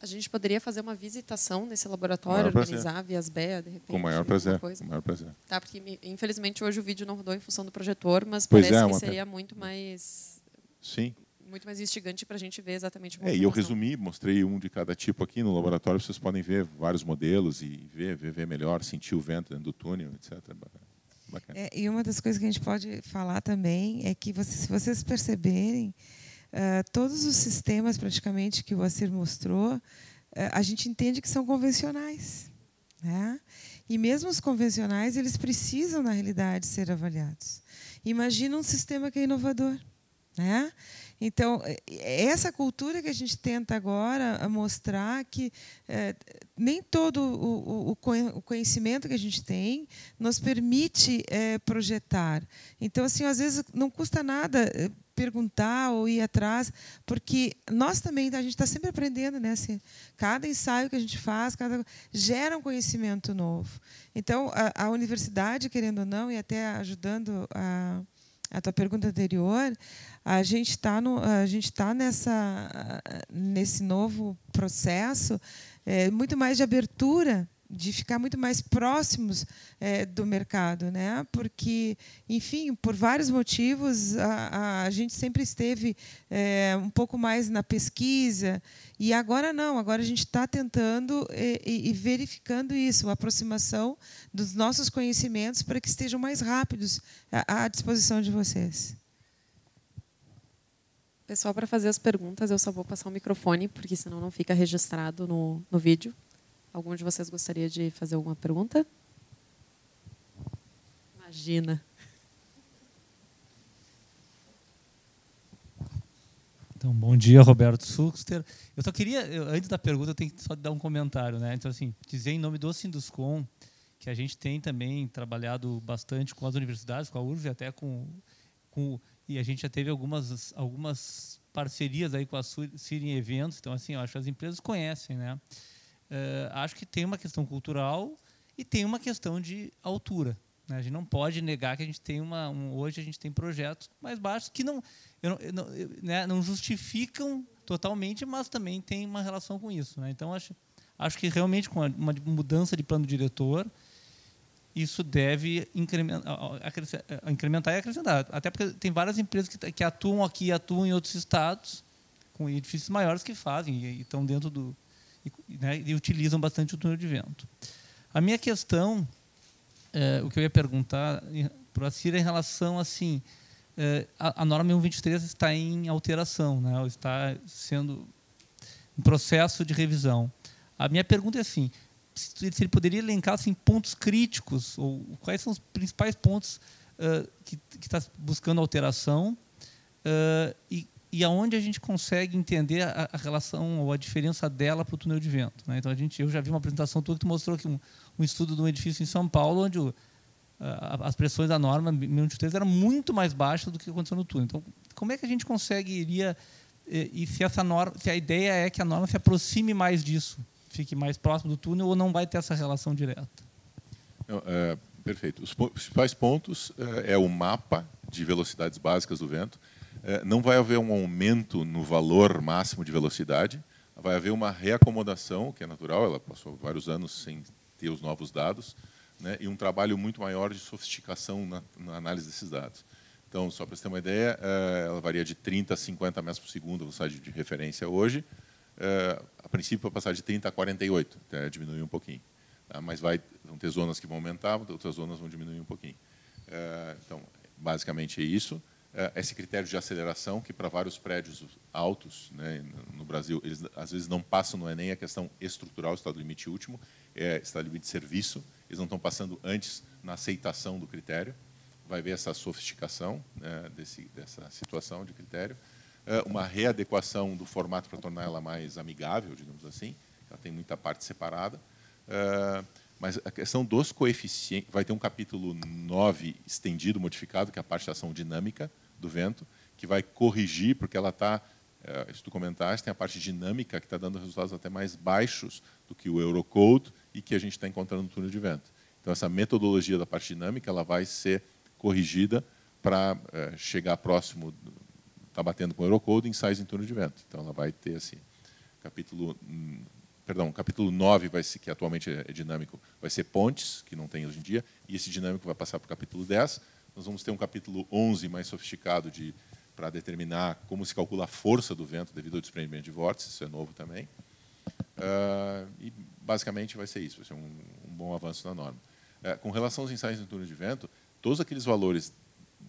A gente poderia fazer uma visitação nesse laboratório, organizar via BEA, de repente?
Com o maior prazer. Com maior prazer.
Tá, porque infelizmente hoje o vídeo não rodou em função do projetor, mas pois parece é, que seria muito mais
Sim
muito mais instigante para a gente ver exatamente como
é, E eu resumi, mostrei um de cada tipo aqui no laboratório, vocês podem ver vários modelos e ver, ver, ver melhor, sentir o vento dentro do túnel, etc.
É, e uma das coisas que a gente pode falar também é que, vocês, se vocês perceberem, uh, todos os sistemas praticamente que o Acir mostrou, uh, a gente entende que são convencionais. Né? E mesmo os convencionais, eles precisam, na realidade, ser avaliados. Imagina um sistema que é inovador. Né? Então, é, é essa cultura que a gente tenta agora mostrar que é, nem todo o, o, o, conhecimento que a gente tem nos permite é, projetar. Então, assim, às vezes não custa nada é, perguntar ou ir atrás, porque nós também a gente está sempre aprendendo, né? Assim, cada ensaio que a gente faz, cada gera um conhecimento novo. Então, a, a universidade, querendo ou não, e até ajudando a a tua pergunta anterior, a gente está a gente está nessa nesse novo processo é, muito mais de abertura de ficar muito mais próximos é, do mercado, né? Porque, enfim, por vários motivos, a, a gente sempre esteve é, um pouco mais na pesquisa e agora não. Agora a gente está tentando e, e, verificando isso, a aproximação dos nossos conhecimentos para que estejam mais rápidos à, à disposição de vocês.
Pessoal, para fazer as perguntas, eu só vou passar o microfone, porque senão não fica registrado no, no vídeo. Algum de vocês gostaria de fazer alguma pergunta? Imagina.
Então, bom dia, Roberto Suxter. Eu só queria, antes da pergunta, eu tenho que só dar um comentário, né? Então, assim, dizer em nome do Sinduscom que a gente tem também trabalhado bastante com as universidades, com a URV, até com, com e a gente já teve algumas algumas parcerias aí com a Siri em eventos. Então, assim, eu acho que as empresas conhecem, né? Uh, acho que tem uma questão cultural e tem uma questão de altura. Né? A gente não pode negar que a gente tem uma. Um, hoje a gente tem projetos mais baixos que não, eu eu não, eu, né, não justificam totalmente, mas também tem uma relação com isso. Né? Então, acho, acho que realmente com uma mudança de plano diretor, isso deve incrementar, incrementar e acrescentar. Até porque tem várias empresas que, atuam aqui e atuam em outros estados, com edifícios maiores que fazem e estão dentro do, e, né, e utilizam bastante o túnel de vento. A minha questão, é, o que eu ia perguntar para a Cira em relação assim, é, a, a, norma 123 está em alteração, né, está sendo em processo de revisão. A minha pergunta é assim, se ele poderia elencar assim, pontos críticos, ou quais são os principais pontos uh, que está buscando alteração, uh, e e aonde a gente consegue entender a, a, relação ou a diferença dela para o túnel de vento. Né? Então a gente, eu já vi uma apresentação tua que tu mostrou aqui um, um estudo de um edifício em São Paulo onde o, a, as pressões da norma 1083 eram muito mais baixas do que aconteceu no túnel. Então como é que a gente consegue iria e, e se essa norma, se a ideia é que a norma se aproxime mais disso, fique mais próximo do túnel ou não vai ter essa relação direta?
É, perfeito. Os principais pontos é, é o mapa de velocidades básicas do vento não vai haver um aumento no valor máximo de velocidade, vai haver uma reacomodação, que é natural, ela passou vários anos sem ter os novos dados, né, e um trabalho muito maior de sofisticação na, na análise desses dados. Então, só para você ter uma ideia, é, ela varia de 30 a 50 metros por segundo a velocidade de referência hoje. É, a princípio, vai passar de 30 a 48, até diminuir um pouquinho. Tá? Mas vai, vão ter zonas que vão aumentar, outras zonas vão diminuir um pouquinho. Então, basicamente é isso. É, esse critério de aceleração, que para vários prédios altos né, no Brasil, eles às vezes não passam, não é nem a questão estrutural, estado limite último, é estado limite de serviço, eles não estão passando antes na aceitação do critério. Vai ver essa sofisticação né, desse, dessa situação de critério. É, uma readequação do formato para tornar ela mais amigável, digamos assim, ela tem muita parte separada. É, mas a questão dos coeficientes, vai ter um capítulo 9 estendido, modificado, que é a parte da ação dinâmica, do vento, que vai corrigir, porque ela está, é, se tu comentaste, tem a parte dinâmica que está dando resultados até mais baixos do que o Eurocode e que a gente está encontrando no túnel de vento. Então, essa metodologia da parte dinâmica ela vai ser corrigida para é, chegar próximo, está batendo com o Eurocode em sais em túnel de vento. Então, ela vai ter assim, capítulo hum, perdão, capítulo 9 vai ser, que atualmente é dinâmico, vai ser pontes, que não tem hoje em dia, e esse dinâmico vai passar para o capítulo 10, nós vamos ter um capítulo 11 mais sofisticado de para determinar como se calcula a força do vento devido ao desprendimento de vórtices, isso é novo também. Uh, e basicamente vai ser isso, vai ser um, um bom avanço na norma. Uh, com relação aos ensaios em túnel de vento, todos aqueles valores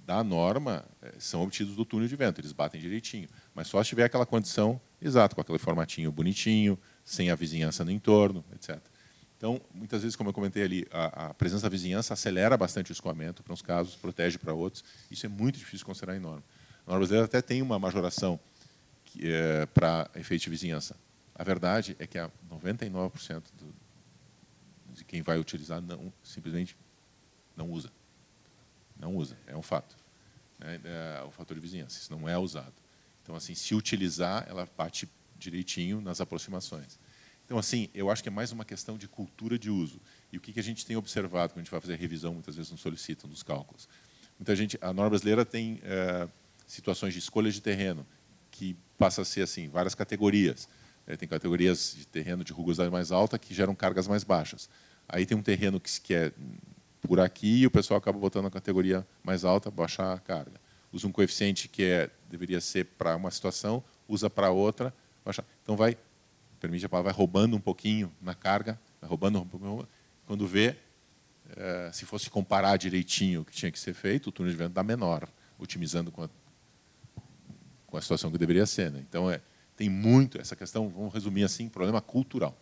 da norma uh, são obtidos do túnel de vento, eles batem direitinho, mas só se tiver aquela condição exata, com aquele formatinho bonitinho, sem a vizinhança no entorno, etc. Então, muitas vezes, como eu comentei ali, a, a presença da vizinhança acelera bastante o escoamento para uns casos, protege para outros. Isso é muito difícil considerar em norma. A norma brasileira até tem uma majoração é, para efeito de vizinhança. A verdade é que a 99% do, de quem vai utilizar não, simplesmente não usa. Não usa, é um fato. É, é o fator de vizinhança, isso não é usado. Então, assim, se utilizar, ela bate direitinho nas aproximações. Então, assim, eu acho que é mais uma questão de cultura de uso. E o que, a gente tem observado quando a gente vai fazer revisão, muitas vezes nos solicitam dos cálculos. Muita gente, a norma brasileira tem é, situações de escolha de terreno, que passa a ser assim, várias categorias. É, tem categorias de terreno de rugosidade mais alta que geram cargas mais baixas. Aí tem um terreno que, que é por aqui e o pessoal acaba botando a categoria mais alta, baixar a carga. Usa um coeficiente que é, deveria ser para uma situação, usa para outra, baixar. Então vai, permite a palavra, vai roubando um pouquinho na carga, vai roubando um pouquinho. Quando vê, é, se fosse comparar direitinho o que tinha que ser feito, o túnel de vento dá menor, otimizando com a, com a situação que deveria ser. Né? Então, é, tem muito essa questão, vamos resumir assim, problema cultural.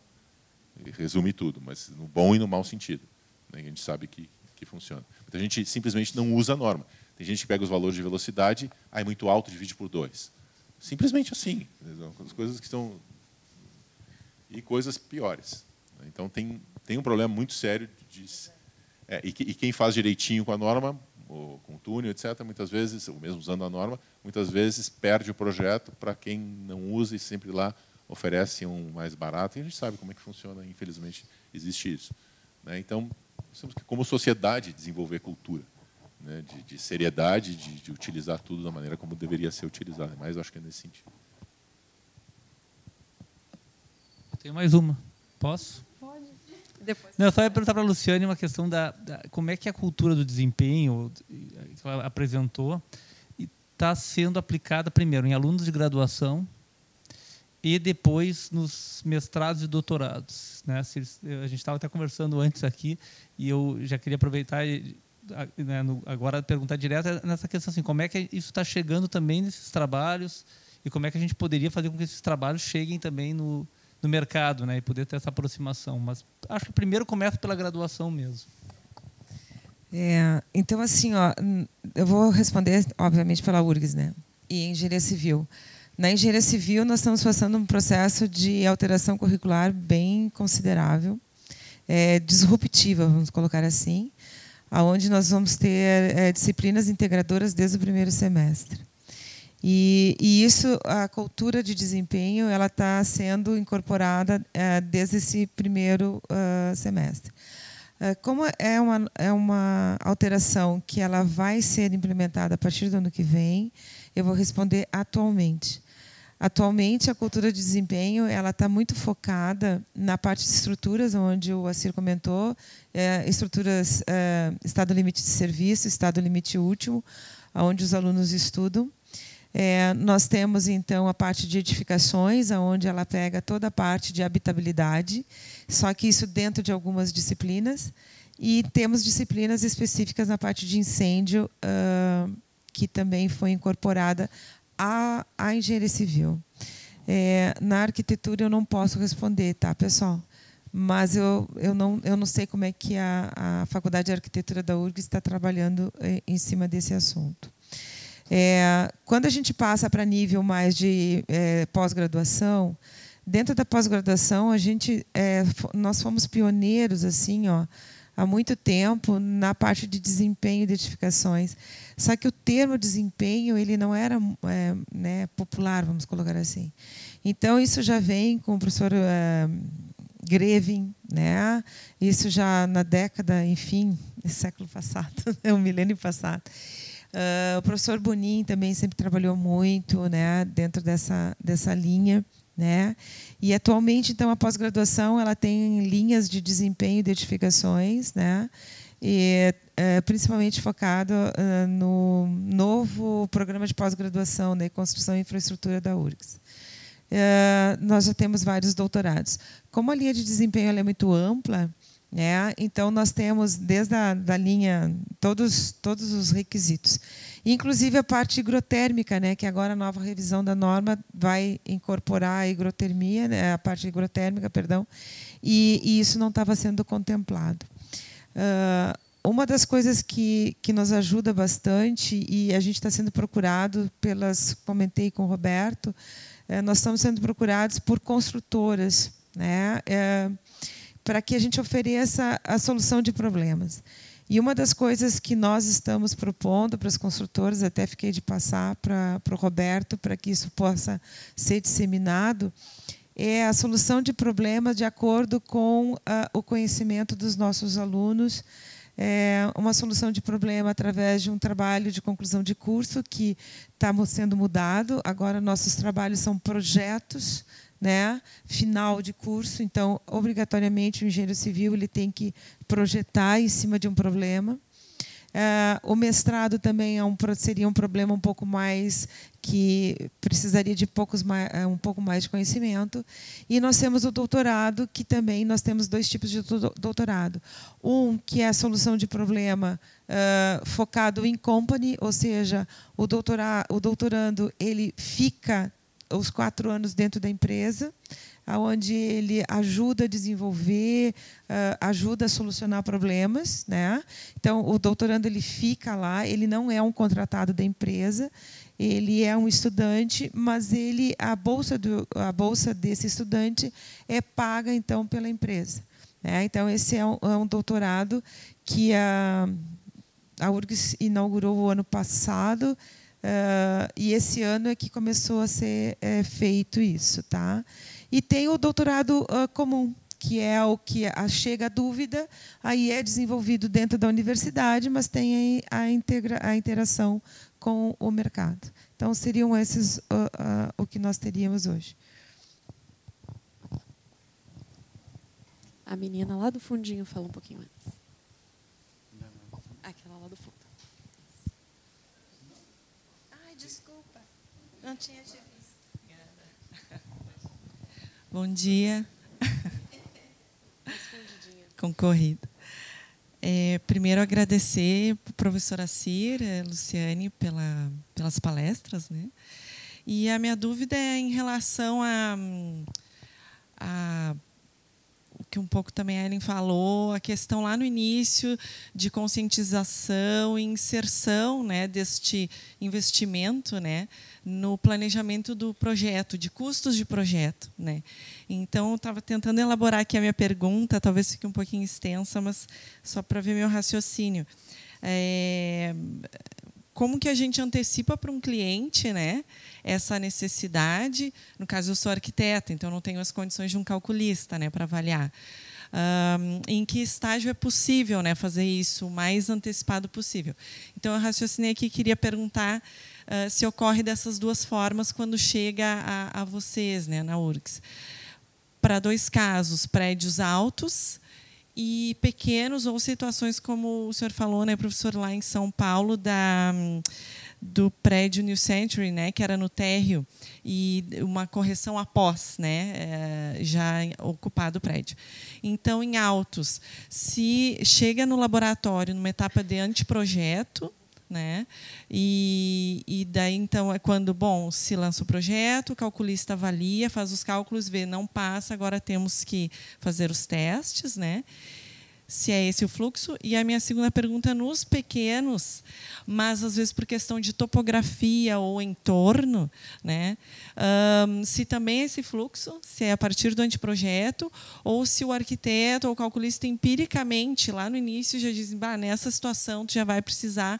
Resume tudo, mas no bom e no mau sentido. Né? A gente sabe que, que funciona. Muita gente simplesmente não usa a norma. Tem gente que pega os valores de velocidade, aí é muito alto, divide por dois. Simplesmente assim. As coisas que estão. E coisas piores. Então, tem, tem um problema muito sério de é, e, e, quem faz direitinho com a norma, com o túnel, etc., muitas vezes, ou mesmo usando a norma, muitas vezes perde o projeto para quem não usa e sempre lá oferece um mais barato. E a gente sabe como é que funciona, infelizmente, existe isso. Né? Então, temos que, como sociedade, desenvolver cultura né? de, de, seriedade, de, de utilizar tudo da maneira como deveria ser utilizado. Mas eu acho que é nesse sentido.
Tem mais uma. Posso?
Depois.
Não, eu só ia perguntar para a Luciane uma questão da, da, como é que a cultura do desempenho que ela apresentou está sendo aplicada primeiro em alunos de graduação e depois nos mestrados e doutorados. Né? A gente estava até conversando antes aqui e eu já queria aproveitar né, agora perguntar direto nessa questão assim, como é que isso está chegando também nesses trabalhos e como é que a gente poderia fazer com que esses trabalhos cheguem também no, no mercado, né, e poder ter essa aproximação. Mas acho que primeiro começa pela graduação mesmo.
É, então, assim, ó, eu vou responder, obviamente, pela URGS, né, e engenharia civil. Na engenharia civil, nós estamos passando um processo de alteração curricular bem considerável, é, disruptiva, vamos colocar assim, aonde nós vamos ter é, disciplinas integradoras desde o primeiro semestre. E, e, isso, a cultura de desempenho, ela está sendo incorporada é, desde esse primeiro uh, semestre. Uh, como é uma, é uma alteração que ela vai ser implementada a partir do ano que vem, eu vou responder atualmente. Atualmente, a cultura de desempenho ela está muito focada na parte de estruturas, onde o Assir comentou, é, estruturas é, estado limite de serviço, estado limite último, onde os alunos estudam. É, nós temos, então, a parte de edificações, onde ela pega toda a parte de habitabilidade, só que isso dentro de algumas disciplinas. E temos disciplinas específicas na parte de incêndio, uh, que também foi incorporada à, à engenharia civil. É, na arquitetura eu não posso responder, tá, pessoal? Mas eu, eu, não, eu não sei como é que a, a Faculdade de Arquitetura da URG está trabalhando é, em cima desse assunto. É, quando a gente passa para nível mais de é, pós-graduação, dentro da pós-graduação a gente é, nós fomos pioneiros assim, ó, há muito tempo na parte de desempenho e identificações. Só que o termo desempenho ele não era é, né, popular, vamos colocar assim. Então isso já vem com o professor é, Grevin, né? Isso já na década, enfim, século passado, o milênio passado. Uh, o professor Bonin também sempre trabalhou muito né, dentro dessa, dessa linha. Né? E atualmente, então, a pós-graduação ela tem linhas de desempenho e identificações, né? e é, principalmente focado uh, no novo programa de pós-graduação da né, construção e infraestrutura da URGS. Uh, nós já temos vários doutorados. Como a linha de desempenho é muito ampla, né? Então, nós temos, desde a da linha, todos, todos os requisitos. Inclusive a parte higrotérmica, né? que agora a nova revisão da norma vai incorporar a higrotermia, né? a parte higrotérmica, perdão, e, e isso não estava sendo contemplado. Uh, uma das coisas que, que nos ajuda bastante, e a gente está sendo procurado pelas, comentei com o Roberto, é, nós estamos sendo procurados por construtoras, né? É, para que a gente ofereça a solução de problemas. E uma das coisas que nós estamos propondo para os construtores, até fiquei de passar para, para o Roberto, para que isso possa ser disseminado, é a solução de problemas de acordo com uh, o conhecimento dos nossos alunos. É uma solução de problema através de um trabalho de conclusão de curso que está sendo mudado. Agora, nossos trabalhos são projetos né, final de curso. Então, obrigatoriamente, o engenheiro civil ele tem que projetar em cima de um problema. Uh, o mestrado também é um, seria um problema um pouco mais que precisaria de poucos é, um pouco mais de conhecimento. E nós temos o doutorado, que também nós temos dois tipos de doutorado. Um que é a solução de problema uh, focado em company, ou seja, o, doutora, o doutorando ele fica os quatro anos dentro da empresa onde ele ajuda a desenvolver, uh, ajuda a solucionar problemas, né? Então o doutorando ele fica lá, ele não é um contratado da empresa, ele é um estudante, mas ele a bolsa do a bolsa desse estudante é paga então pela empresa, né? Então esse é um, é um doutorado que a a URGS inaugurou o ano passado. Uh, e esse ano é que começou a ser é, feito isso, tá? E tem o doutorado uh, comum, que é o que a, chega a dúvida, aí é desenvolvido dentro da universidade, mas tem a, integra, a interação com o mercado. Então, seriam esses uh, o que nós teríamos hoje.
A menina lá do fundinho fala um pouquinho antes. Aquela lá do fundo.
Ai, desculpa. Não tinha te Bom dia. Concorrido. É, primeiro, agradecer para a professora Cira, eh, Luciane, pela, pelas palestras. Né? E a minha dúvida é em relação a, a que um pouco também a Ellen falou, a questão lá no início de conscientização e inserção né, deste investimento né, no planejamento do projeto, de custos de projeto. Né. Então, eu estava tentando elaborar aqui a minha pergunta, talvez fique um pouquinho extensa, mas só para ver meu raciocínio. É, como que a gente antecipa para um cliente né, essa necessidade. No caso, eu sou arquiteta, então não tenho as condições de um calculista né, para avaliar. Um, em que estágio é possível né, fazer isso o mais antecipado possível. Então, eu raciocinei aqui queria perguntar uh, se ocorre dessas duas formas quando chega a, a vocês, né, na URGS. Para dois casos, prédios altos e pequenos ou situações como o senhor falou, né, professor, lá em São Paulo, da, do prédio New Century, né, que era no térreo, e uma correção após né, é, já ocupado o prédio. Então, em autos, se chega no laboratório numa etapa de anteprojeto, né? E, e daí então é quando bom se lança o projeto, o calculista avalia, faz os cálculos, vê não passa, agora temos que fazer os testes, né? se é esse o fluxo. E a minha segunda pergunta, nos pequenos, mas às vezes por questão de topografia ou entorno, né? Um, se também é esse fluxo, se é a partir do anteprojeto, ou se o arquiteto ou o calculista empiricamente, lá no início, já diz, bah, nessa situação tu já vai precisar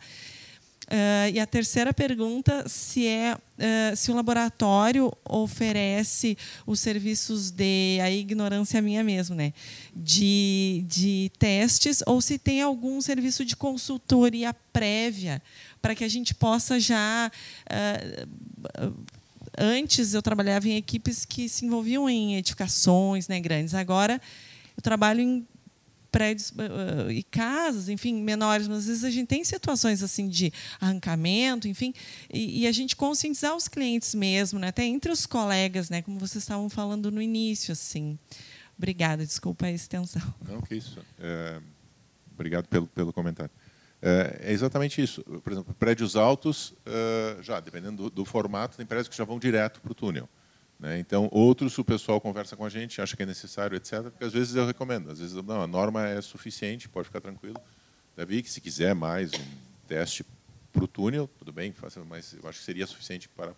Uh, e a terceira pergunta, se é uh, se o laboratório oferece os serviços de a ignorância minha mesmo, né, de, de testes ou se tem algum serviço de consultoria prévia para que a gente possa já uh, antes eu trabalhava em equipes que se envolviam em edificações, né, grandes. Agora eu trabalho em prédios uh, e casas, enfim, menores, mas às vezes a gente tem situações assim de arrancamento, enfim, e, e a gente conscientizar os clientes mesmo, né, até entre os colegas, né, como vocês estavam falando no início, assim. Obrigada, desculpa a extensão.
Não, que isso. É, obrigado pelo, pelo comentário. É, é, exatamente isso. Por exemplo, prédios altos, uh, já dependendo do, do formato, tem prédios que já vão direto para o túnel. Né? Então, outros, o pessoal conversa com a gente, acha que é necessário, etc. Porque às vezes eu recomendo, às vezes não, a norma é suficiente, pode ficar tranquilo. Davi, que se quiser mais um teste para o túnel, tudo bem, mas eu acho que seria suficiente para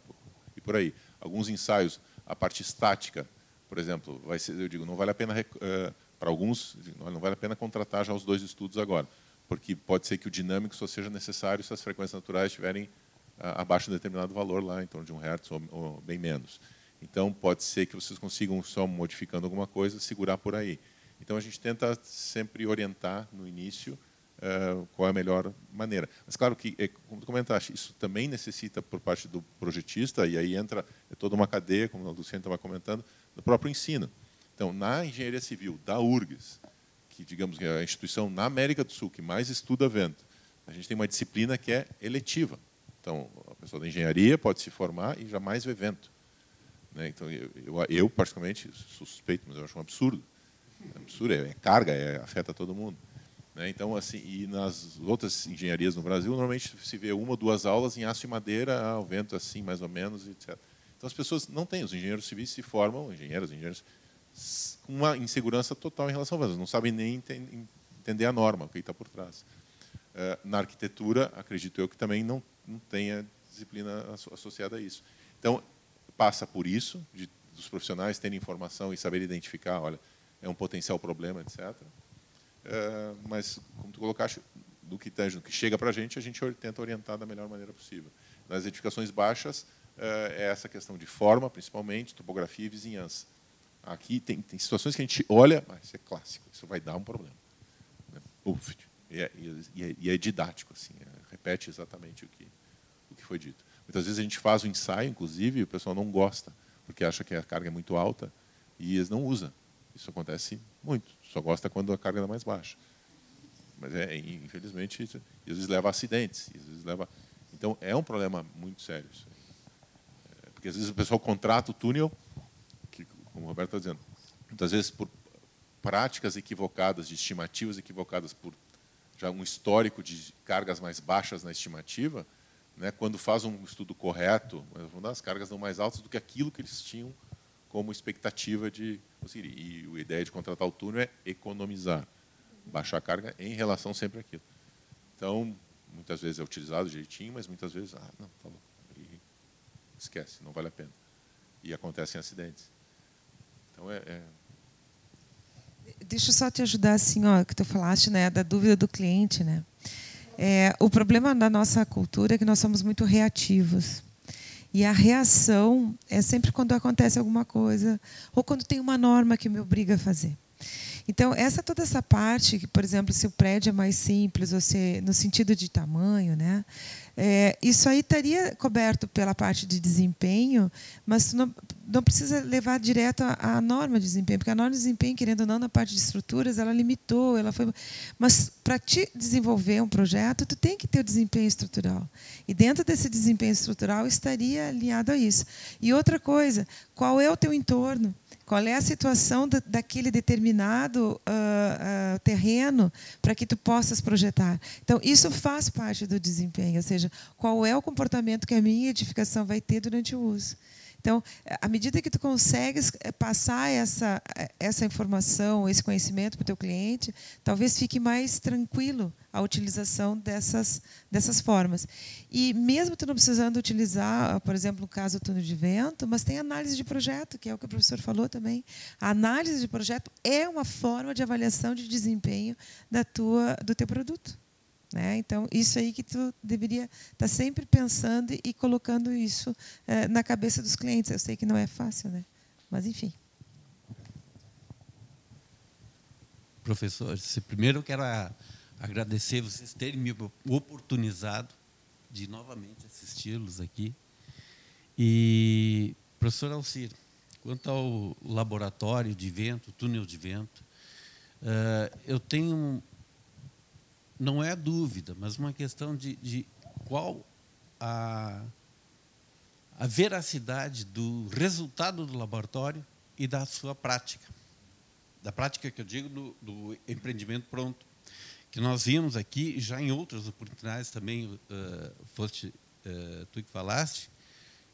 e por aí. Alguns ensaios, a parte estática, por exemplo, vai ser, eu digo, não vale a pena uh, para alguns, não vale a pena contratar já os dois estudos agora, porque pode ser que o dinâmico só seja necessário se as frequências naturais estiverem uh, abaixo de um determinado valor lá, em torno de um hertz ou bem menos. Então, pode ser que vocês consigam, só modificando alguma coisa, segurar por aí. Então, a gente tenta sempre orientar no início uh, qual é a melhor maneira. Mas claro que, é, como tu comentaste, isso também necessita por parte do projetista e aí entra é toda uma cadeia, como a Luciana estava comentando, do próprio ensino. Então, na engenharia civil da URGS, que digamos que é a instituição na América do Sul que mais estuda vento, a gente tem uma disciplina que é eletiva. Então, a pessoa da engenharia pode se formar e jamais ver vento. Né? Então, eu, eu, eu, particularmente, suspeito, mas eu acho um absurdo. É absurdo, é, é carga, é, afeta todo mundo. Né? Então, assim, e nas outras engenharias no Brasil, normalmente se vê uma ou duas aulas em aço e madeira, ah, o vento assim, mais ou menos, etc. Então, as pessoas não têm, os engenheiros civis se formam, engenheiros, engenheiros, com uma insegurança total em relação ao vento, não sabem nem entender a norma, o que está por trás. Eh, na arquitetura, acredito eu que também não, não tenha disciplina associada a isso. Então, passa por isso, de, dos profissionais terem informação e saber identificar, olha, é um potencial problema, etc. Uh, eh, mas, como tu colocaste, do que, do que chega para a gente, a gente tenta orientar da melhor maneira possível. Nas edificações baixas, uh, é essa questão de forma, principalmente, topografia e vizinhança. Aqui tem, tem situações que a gente olha, mas isso é clássico, isso vai dar um problema. Né? Uf, e é, e é, e é didático, assim, é, repete exatamente o que, o que foi dito. Muitas vezes a gente faz o ensaio, inclusive, e o pessoal não gosta, porque acha que a carga é muito alta, e eles não usam. Isso acontece muito, só gosta quando a carga é mais baixa. Mas, é, infelizmente, isso, às vezes leva a acidentes. Às vezes leva... Então, é um problema muito sério. Isso. É, porque, às vezes, o pessoal contrata o túnel, que, como o Roberto está dizendo, muitas vezes por práticas equivocadas, de estimativas equivocadas por já um histórico de cargas mais baixas na estimativa, né, quando faz um estudo correto, as cargas são mais altas do que aquilo que eles tinham como expectativa de conseguir. E a ideia de contratar o túnel é economizar, baixar a carga em relação sempre àquilo. Então, muitas vezes é utilizado direitinho, mas muitas vezes, ah, não, tá louco. E esquece, não vale a pena. E acontecem acidentes. Então, é, é
Deixa eu só te ajudar assim, ó, que tu falaste, né, da dúvida do cliente, né? É, o problema da nossa cultura é que nós somos muito reativos. E a reação é sempre quando acontece alguma coisa ou quando tem uma norma que me obriga a fazer. Então, essa toda essa parte, por exemplo, se o prédio é mais simples, ou se no sentido de tamanho, né? É, isso aí estaria coberto pela parte de desempenho, mas não, não precisa levar direto à, norma de desempenho, porque a norma de desempenho, querendo ou não, na parte de estruturas, ela limitou, ela foi. Mas para te desenvolver um projeto, tu tem que ter o desempenho estrutural. E dentro desse desempenho estrutural estaria alinhado a isso. E outra coisa, qual é o teu entorno? Qual é a situação da, daquele determinado uh, uh, terreno para que tu possas projetar? Então, isso faz parte do desempenho, ou seja, qual é o comportamento que a minha edificação vai ter durante o uso. Então, à medida que tu consegues eh, passar essa, eh, essa informação, esse conhecimento para o teu cliente, talvez fique mais tranquilo a utilização dessas, dessas formas. E mesmo tu não precisando utilizar, por exemplo, no caso do túnel de vento, mas tem análise de projeto, que é o que o professor falou também. A análise de projeto é uma forma de avaliação de desempenho da tua, do teu produto. Né? Então, isso aí que tu deveria estar tá sempre pensando e colocando isso é, na cabeça dos clientes. Eu sei que não é fácil, né? mas enfim.
Professor, primeiro eu quero agradecer vocês terem me oportunizado de novamente assisti-los aqui. E, professor Alcir, quanto ao laboratório de vento, túnel de vento, uh, eu tenho não é dúvida, mas uma questão de, de qual a, a veracidade do resultado do laboratório e da sua prática. Da prática que eu digo do, do empreendimento pronto. Que nós vimos aqui, já em outras oportunidades também, uh, foste uh, tu que falaste,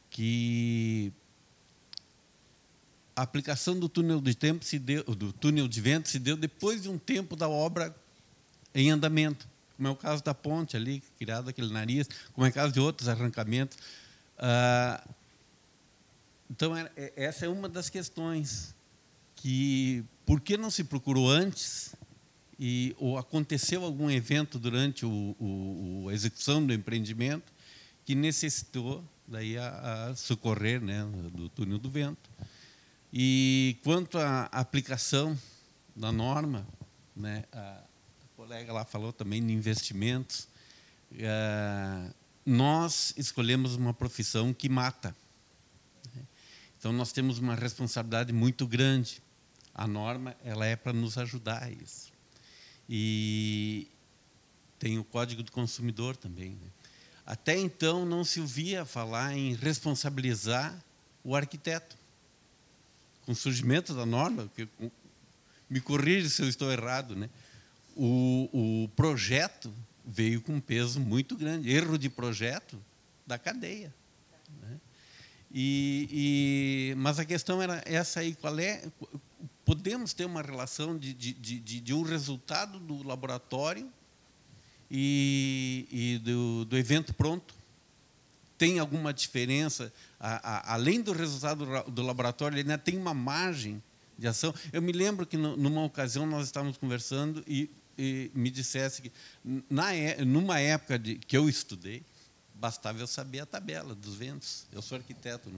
que a aplicação do túnel de tempo se deu, do túnel de vento se deu depois de um tempo da obra em andamento, como é o caso da ponte ali, criado aquele nariz, como é o caso de outros arrancamentos. Ah, então, é, essa é uma das questões que, por que não se procurou antes e ou aconteceu algum evento durante o, o, a execução do empreendimento que necessitou daí a, a socorrer né, do túnel do vento. E quanto à aplicação da norma, né, a, colega lá falou também de investimentos. Uh, nós escolhemos uma profissão que mata. Então nós temos uma responsabilidade muito grande. A norma ela é para nos ajudar a isso. E tem o Código do Consumidor também. Né? Até então não se ouvia falar em responsabilizar o arquiteto. Com o surgimento da norma, que, me corrija se eu estou errado, né? O, o projeto veio com um peso muito grande. Erro de projeto da cadeia. Né? E, e, mas a questão era essa aí, qual é? Podemos ter uma relação de, de, de, de um resultado do laboratório e, e do, do, evento pronto? Tem alguma diferença? A, a, além do resultado do, laboratório, ele ainda tem uma margem de ação. Eu me lembro que numa ocasião nós estávamos conversando e e me dissesse que, na, é, numa época de, que eu estudei, bastava eu saber a tabela dos ventos. Eu sou arquiteto.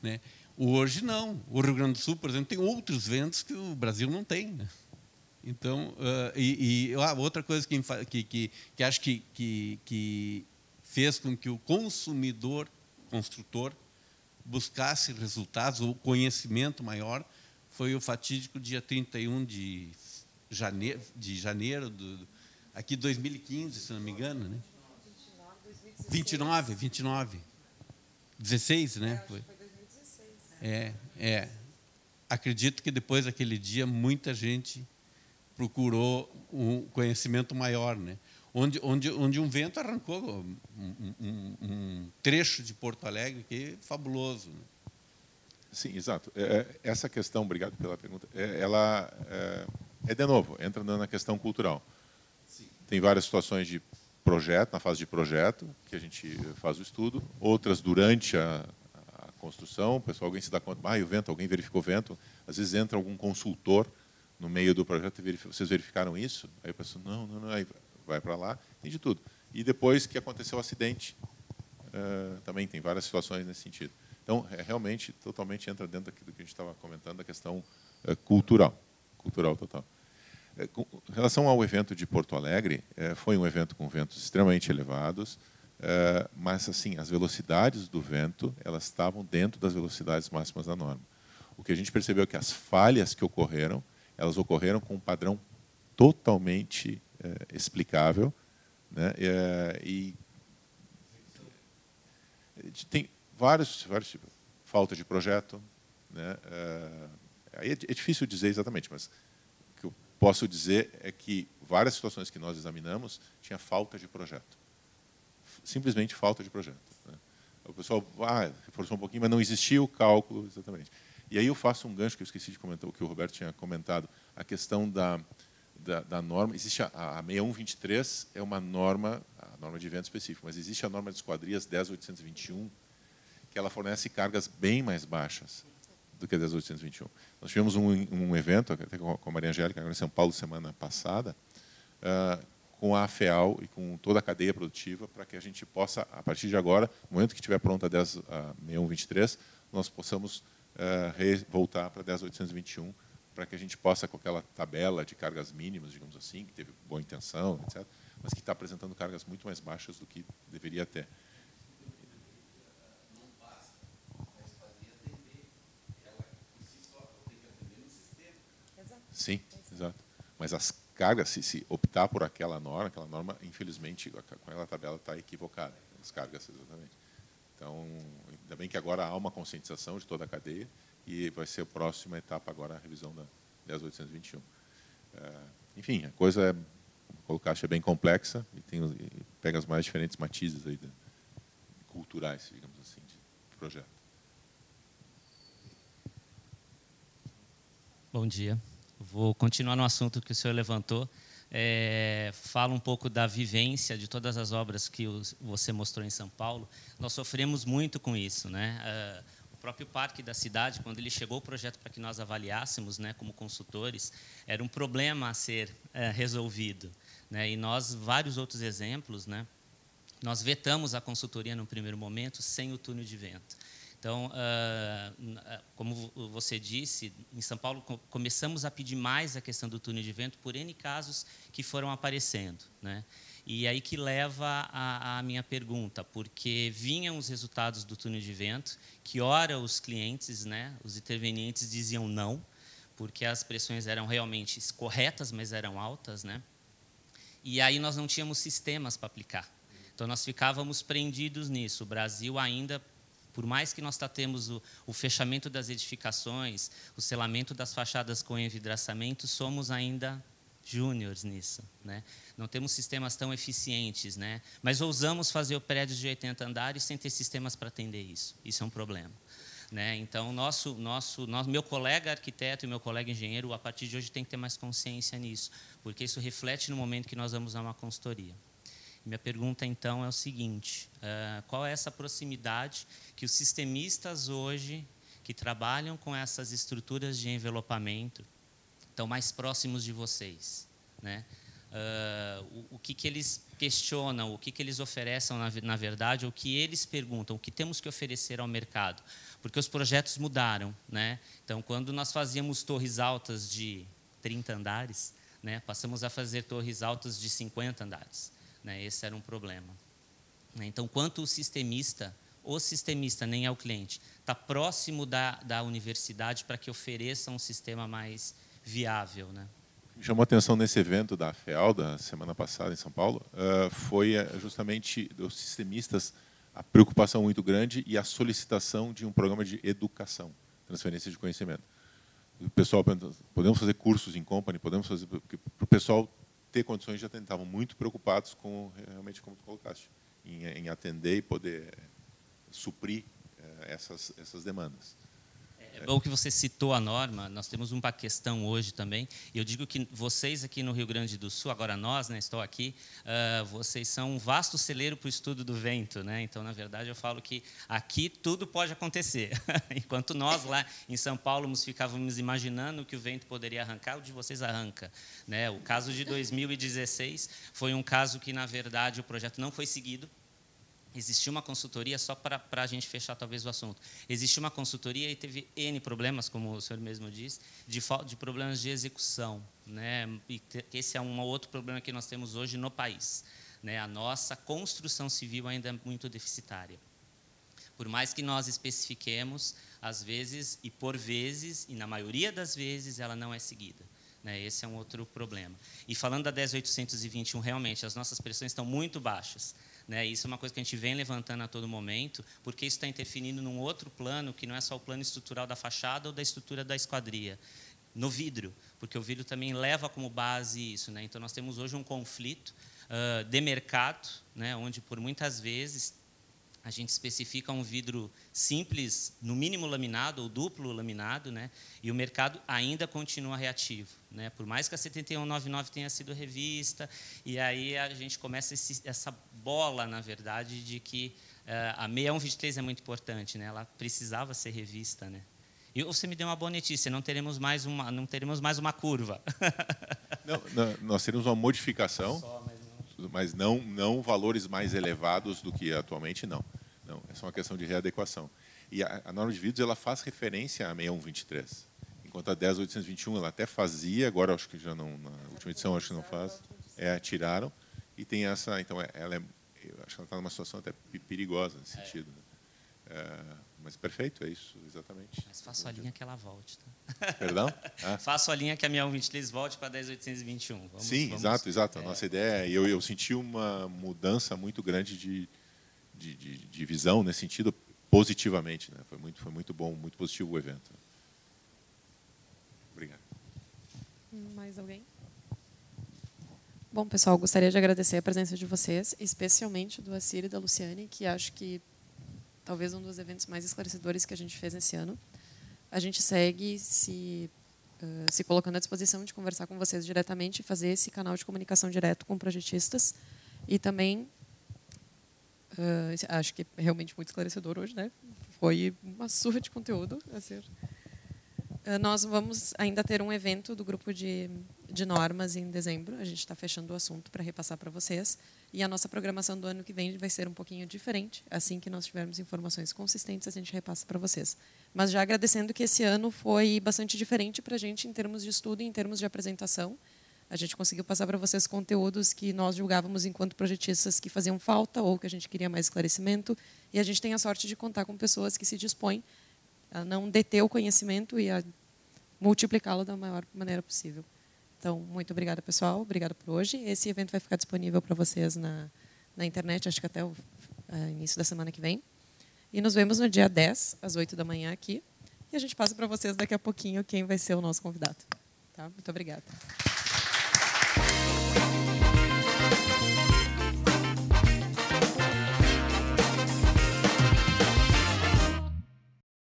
Né? Hoje, não. O Rio Grande do Sul, por exemplo, tem outros ventos que o Brasil não tem. Né? Então, uh, e, e ah, outra coisa que, que, que, que acho que, que, que fez com que o consumidor, construtor, buscasse resultados ou conhecimento maior foi o fatídico dia 31 de janeiro, de janeiro do, aqui 2015, se não me engano, né? 29, 29. 16, né? Foi. É, é. Acredito que depois daquele dia muita gente procurou um conhecimento maior, né? Onde, onde, onde um vento arrancou um, um, um trecho de Porto Alegre que é fabuloso. Né?
Sim, exato. É, é, essa questão, obrigado pela pergunta, é, ela é, é de novo, entra na questão cultural. Sim. Tem várias situações de projeto, na fase de projeto, que a gente faz o estudo, outras durante a, a construção, o pessoal, alguém se dá conta, ah, o vento, alguém verificou o vento, às vezes entra algum consultor no meio do projeto verifica, vocês verificaram isso? Aí a pessoa, não, não, não, aí vai para lá, tem de tudo. E depois que aconteceu o acidente, uh, também tem várias situações nesse sentido. Então, é, realmente, totalmente entra dentro do que a gente estava comentando, da questão uh, cultural cultural total. É, com relação ao evento de Porto Alegre, é, foi um evento com ventos extremamente elevados, é, mas assim as velocidades do vento elas estavam dentro das velocidades máximas da norma. O que a gente percebeu é que as falhas que ocorreram, elas ocorreram com um padrão totalmente explicável, né? e tem vários, vários tipos. Falta de projeto, né? É, é difícil dizer exatamente, mas o que eu posso dizer é que várias situações que nós examinamos tinha falta de projeto. Simplesmente falta de projeto. Né? O pessoal ah, reforçou um pouquinho, mas não existia o cálculo exatamente. E aí eu faço um gancho que eu esqueci de comentar, o que o Roberto tinha comentado, a questão da, da, da norma. Existe a, a 6123, é uma norma, a norma de evento específico, mas existe a norma de esquadrias 10821, que ela fornece cargas bem mais baixas do que a 10821. Nós tivemos um, um evento até com a Maria Angélica em São Paulo semana passada, uh, com a FEAL e com toda a cadeia produtiva, para que a gente possa, a partir de agora, no momento que estiver pronta a 10.6123, nós possamos uh, voltar para 10.821, para que a gente possa, com aquela tabela de cargas mínimas, digamos assim, que teve boa intenção, etc., mas que está apresentando cargas muito mais baixas do que deveria ter. Sim, exato. Mas as cargas, se, se optar por aquela norma, aquela norma, infelizmente, com aquela tabela está equivocada. As cargas, exatamente. Então, ainda bem que agora há uma conscientização de toda a cadeia e vai ser a próxima etapa agora a revisão da 10821. É, enfim, a coisa é, colocar, é bem complexa e, tem, e pega as mais diferentes matizes aí culturais, digamos assim, de projeto.
Bom dia. Vou continuar no assunto que o senhor levantou. É, fala um pouco da vivência de todas as obras que você mostrou em São Paulo. Nós sofremos muito com isso, né? É, o próprio parque da cidade, quando ele chegou o projeto para que nós avaliássemos, né, como consultores, era um problema a ser é, resolvido, né? E nós vários outros exemplos, né? Nós vetamos a consultoria no primeiro momento sem o túnel de vento. Então, uh, como você disse, em São Paulo começamos a pedir mais a questão do túnel de vento por N casos que foram aparecendo. Né? E aí que leva a, minha pergunta, porque vinham os resultados do túnel de vento, que ora os clientes, né, os intervenientes diziam não, porque as pressões eram realmente corretas, mas eram altas, né? E aí nós não tínhamos sistemas para aplicar. Então nós ficávamos prendidos nisso. O Brasil ainda por mais que nós tratemos o, o, fechamento das edificações, o selamento das fachadas com envidraçamento, somos ainda júniores nisso. Né? Não temos sistemas tão eficientes, né? mas ousamos fazer prédios de 80 andares sem ter sistemas para atender isso. Isso é um problema. Né? Então, nosso, nosso, nosso, meu colega arquiteto e meu colega engenheiro, a partir de hoje, tem que ter mais consciência nisso, porque isso reflete no momento que nós vamos a uma consultoria. Minha pergunta, então, é o seguinte: uh, qual é essa proximidade que os sistemistas hoje, que trabalham com essas estruturas de envelopamento, estão mais próximos de vocês? Né? Uh, o, o, que, que eles questionam, o que, que eles oferecem, na, na verdade, o que eles perguntam, o que temos que oferecer ao mercado? Porque os projetos mudaram. Né? Então, quando nós fazíamos torres altas de 30 andares, né, passamos a fazer torres altas de 50 andares. Né? Esse era um problema. Né? Então, quanto o sistemista, o sistemista nem é o cliente, está próximo da, da universidade para que ofereça um sistema mais viável. Né?
Chamou atenção nesse evento da FEAL, da semana passada em São Paulo, uh, foi eh, justamente dos sistemistas a preocupação muito grande e a solicitação de um programa de educação, transferência de conhecimento. O pessoal podemos fazer cursos em company, podemos fazer para o pessoal ter condições já estavam muito preocupados com realmente como tu colocaste em, em atender e poder suprir eh, essas essas demandas
é bom que você citou a norma. Nós temos uma questão hoje também. E eu digo que vocês aqui no Rio Grande do Sul, agora nós, né, estou aqui, uh, vocês são um vasto celeiro para o estudo do vento. Né? Então, na verdade, eu falo que aqui tudo pode acontecer. Enquanto nós lá em São Paulo nos ficávamos imaginando que o vento poderia arrancar, o de vocês arranca. Né? O caso de 2016 foi um caso que, na verdade, o projeto não foi seguido Existia uma consultoria, só para a gente fechar talvez o assunto. Existia uma consultoria e teve N problemas, como o senhor mesmo disse, de, de problemas de execução. Né? E esse é um outro problema que nós temos hoje no país. Né? A nossa construção civil ainda é muito deficitária. Por mais que nós especifiquemos, às vezes, e por vezes, e na maioria das vezes, ela não é seguida. Né? Esse é um outro problema. E falando da 10821, realmente, as nossas pressões estão muito baixas. Né? Isso é uma coisa que a gente vem levantando a todo momento, porque isso está interferindo num outro plano, que não é só o plano estrutural da fachada ou da estrutura da esquadria, no vidro, porque o vidro também leva como base isso. Né? Então, nós temos hoje um conflito uh, de mercado, né? onde, por muitas vezes, a gente especifica um vidro simples, no mínimo laminado ou duplo laminado, né? e o mercado ainda continua reativo. Né? Por mais que a 7199 tenha sido revista, e aí a gente começa esse, essa bola, na verdade, de que uh, a 6123 é muito importante, né? ela precisava ser revista. Né? E você me deu uma boa notícia, não teremos mais uma, não teremos mais uma curva.
não, não, nós teremos uma modificação. Só, mas não, não valores mais elevados do que atualmente, não. não é só uma questão de readequação. E a, a norma de vidros ela faz referência a 6123, enquanto a 10821 ela até fazia, agora acho que já não, na última edição acho que não faz, é, tiraram, e tem essa, então é, ela é, acho que ela está numa situação até perigosa nesse é. sentido. Né? É, mas perfeito, é isso, exatamente.
Mas faço a linha que ela volte.
Tá? Perdão?
Ah. Faço a linha que a minha 123 volte para 10821.
Vamos, Sim, vamos, exato, exato. A é. nossa ideia, é, eu, eu senti uma mudança muito grande de, de, de, de visão nesse sentido, positivamente. Né? Foi, muito, foi muito bom, muito positivo o evento. Obrigado.
Mais alguém? Bom, pessoal, gostaria de agradecer a presença de vocês, especialmente do Assir e da Luciane, que acho que talvez um dos eventos mais esclarecedores que a gente fez esse ano. A gente segue se uh, se colocando à disposição de conversar com vocês diretamente e fazer esse canal de comunicação direto com projetistas e também uh, acho que é realmente muito esclarecedor hoje, né? Foi uma surra de conteúdo a ser. Uh, nós vamos ainda ter um evento do grupo de, de normas em dezembro. A gente está fechando o assunto para repassar para vocês. E a nossa programação do ano que vem vai ser um pouquinho diferente. Assim que nós tivermos informações consistentes, a gente repassa para vocês. Mas já agradecendo que esse ano foi bastante diferente para a gente em termos de estudo e em termos de apresentação. A gente conseguiu passar para vocês conteúdos que nós julgávamos enquanto projetistas que faziam falta ou que a gente queria mais esclarecimento. E a gente tem a sorte de contar com pessoas que se dispõem a não deter o conhecimento e a multiplicá-lo da maior maneira possível. Então, muito obrigada, pessoal. Obrigada por hoje. Esse evento vai ficar disponível para vocês na, na internet, acho que até o é, início da semana que vem. E nos vemos no dia 10, às 8 da manhã aqui. E a gente passa para vocês daqui a pouquinho quem vai ser o nosso convidado. Tá? Muito obrigada.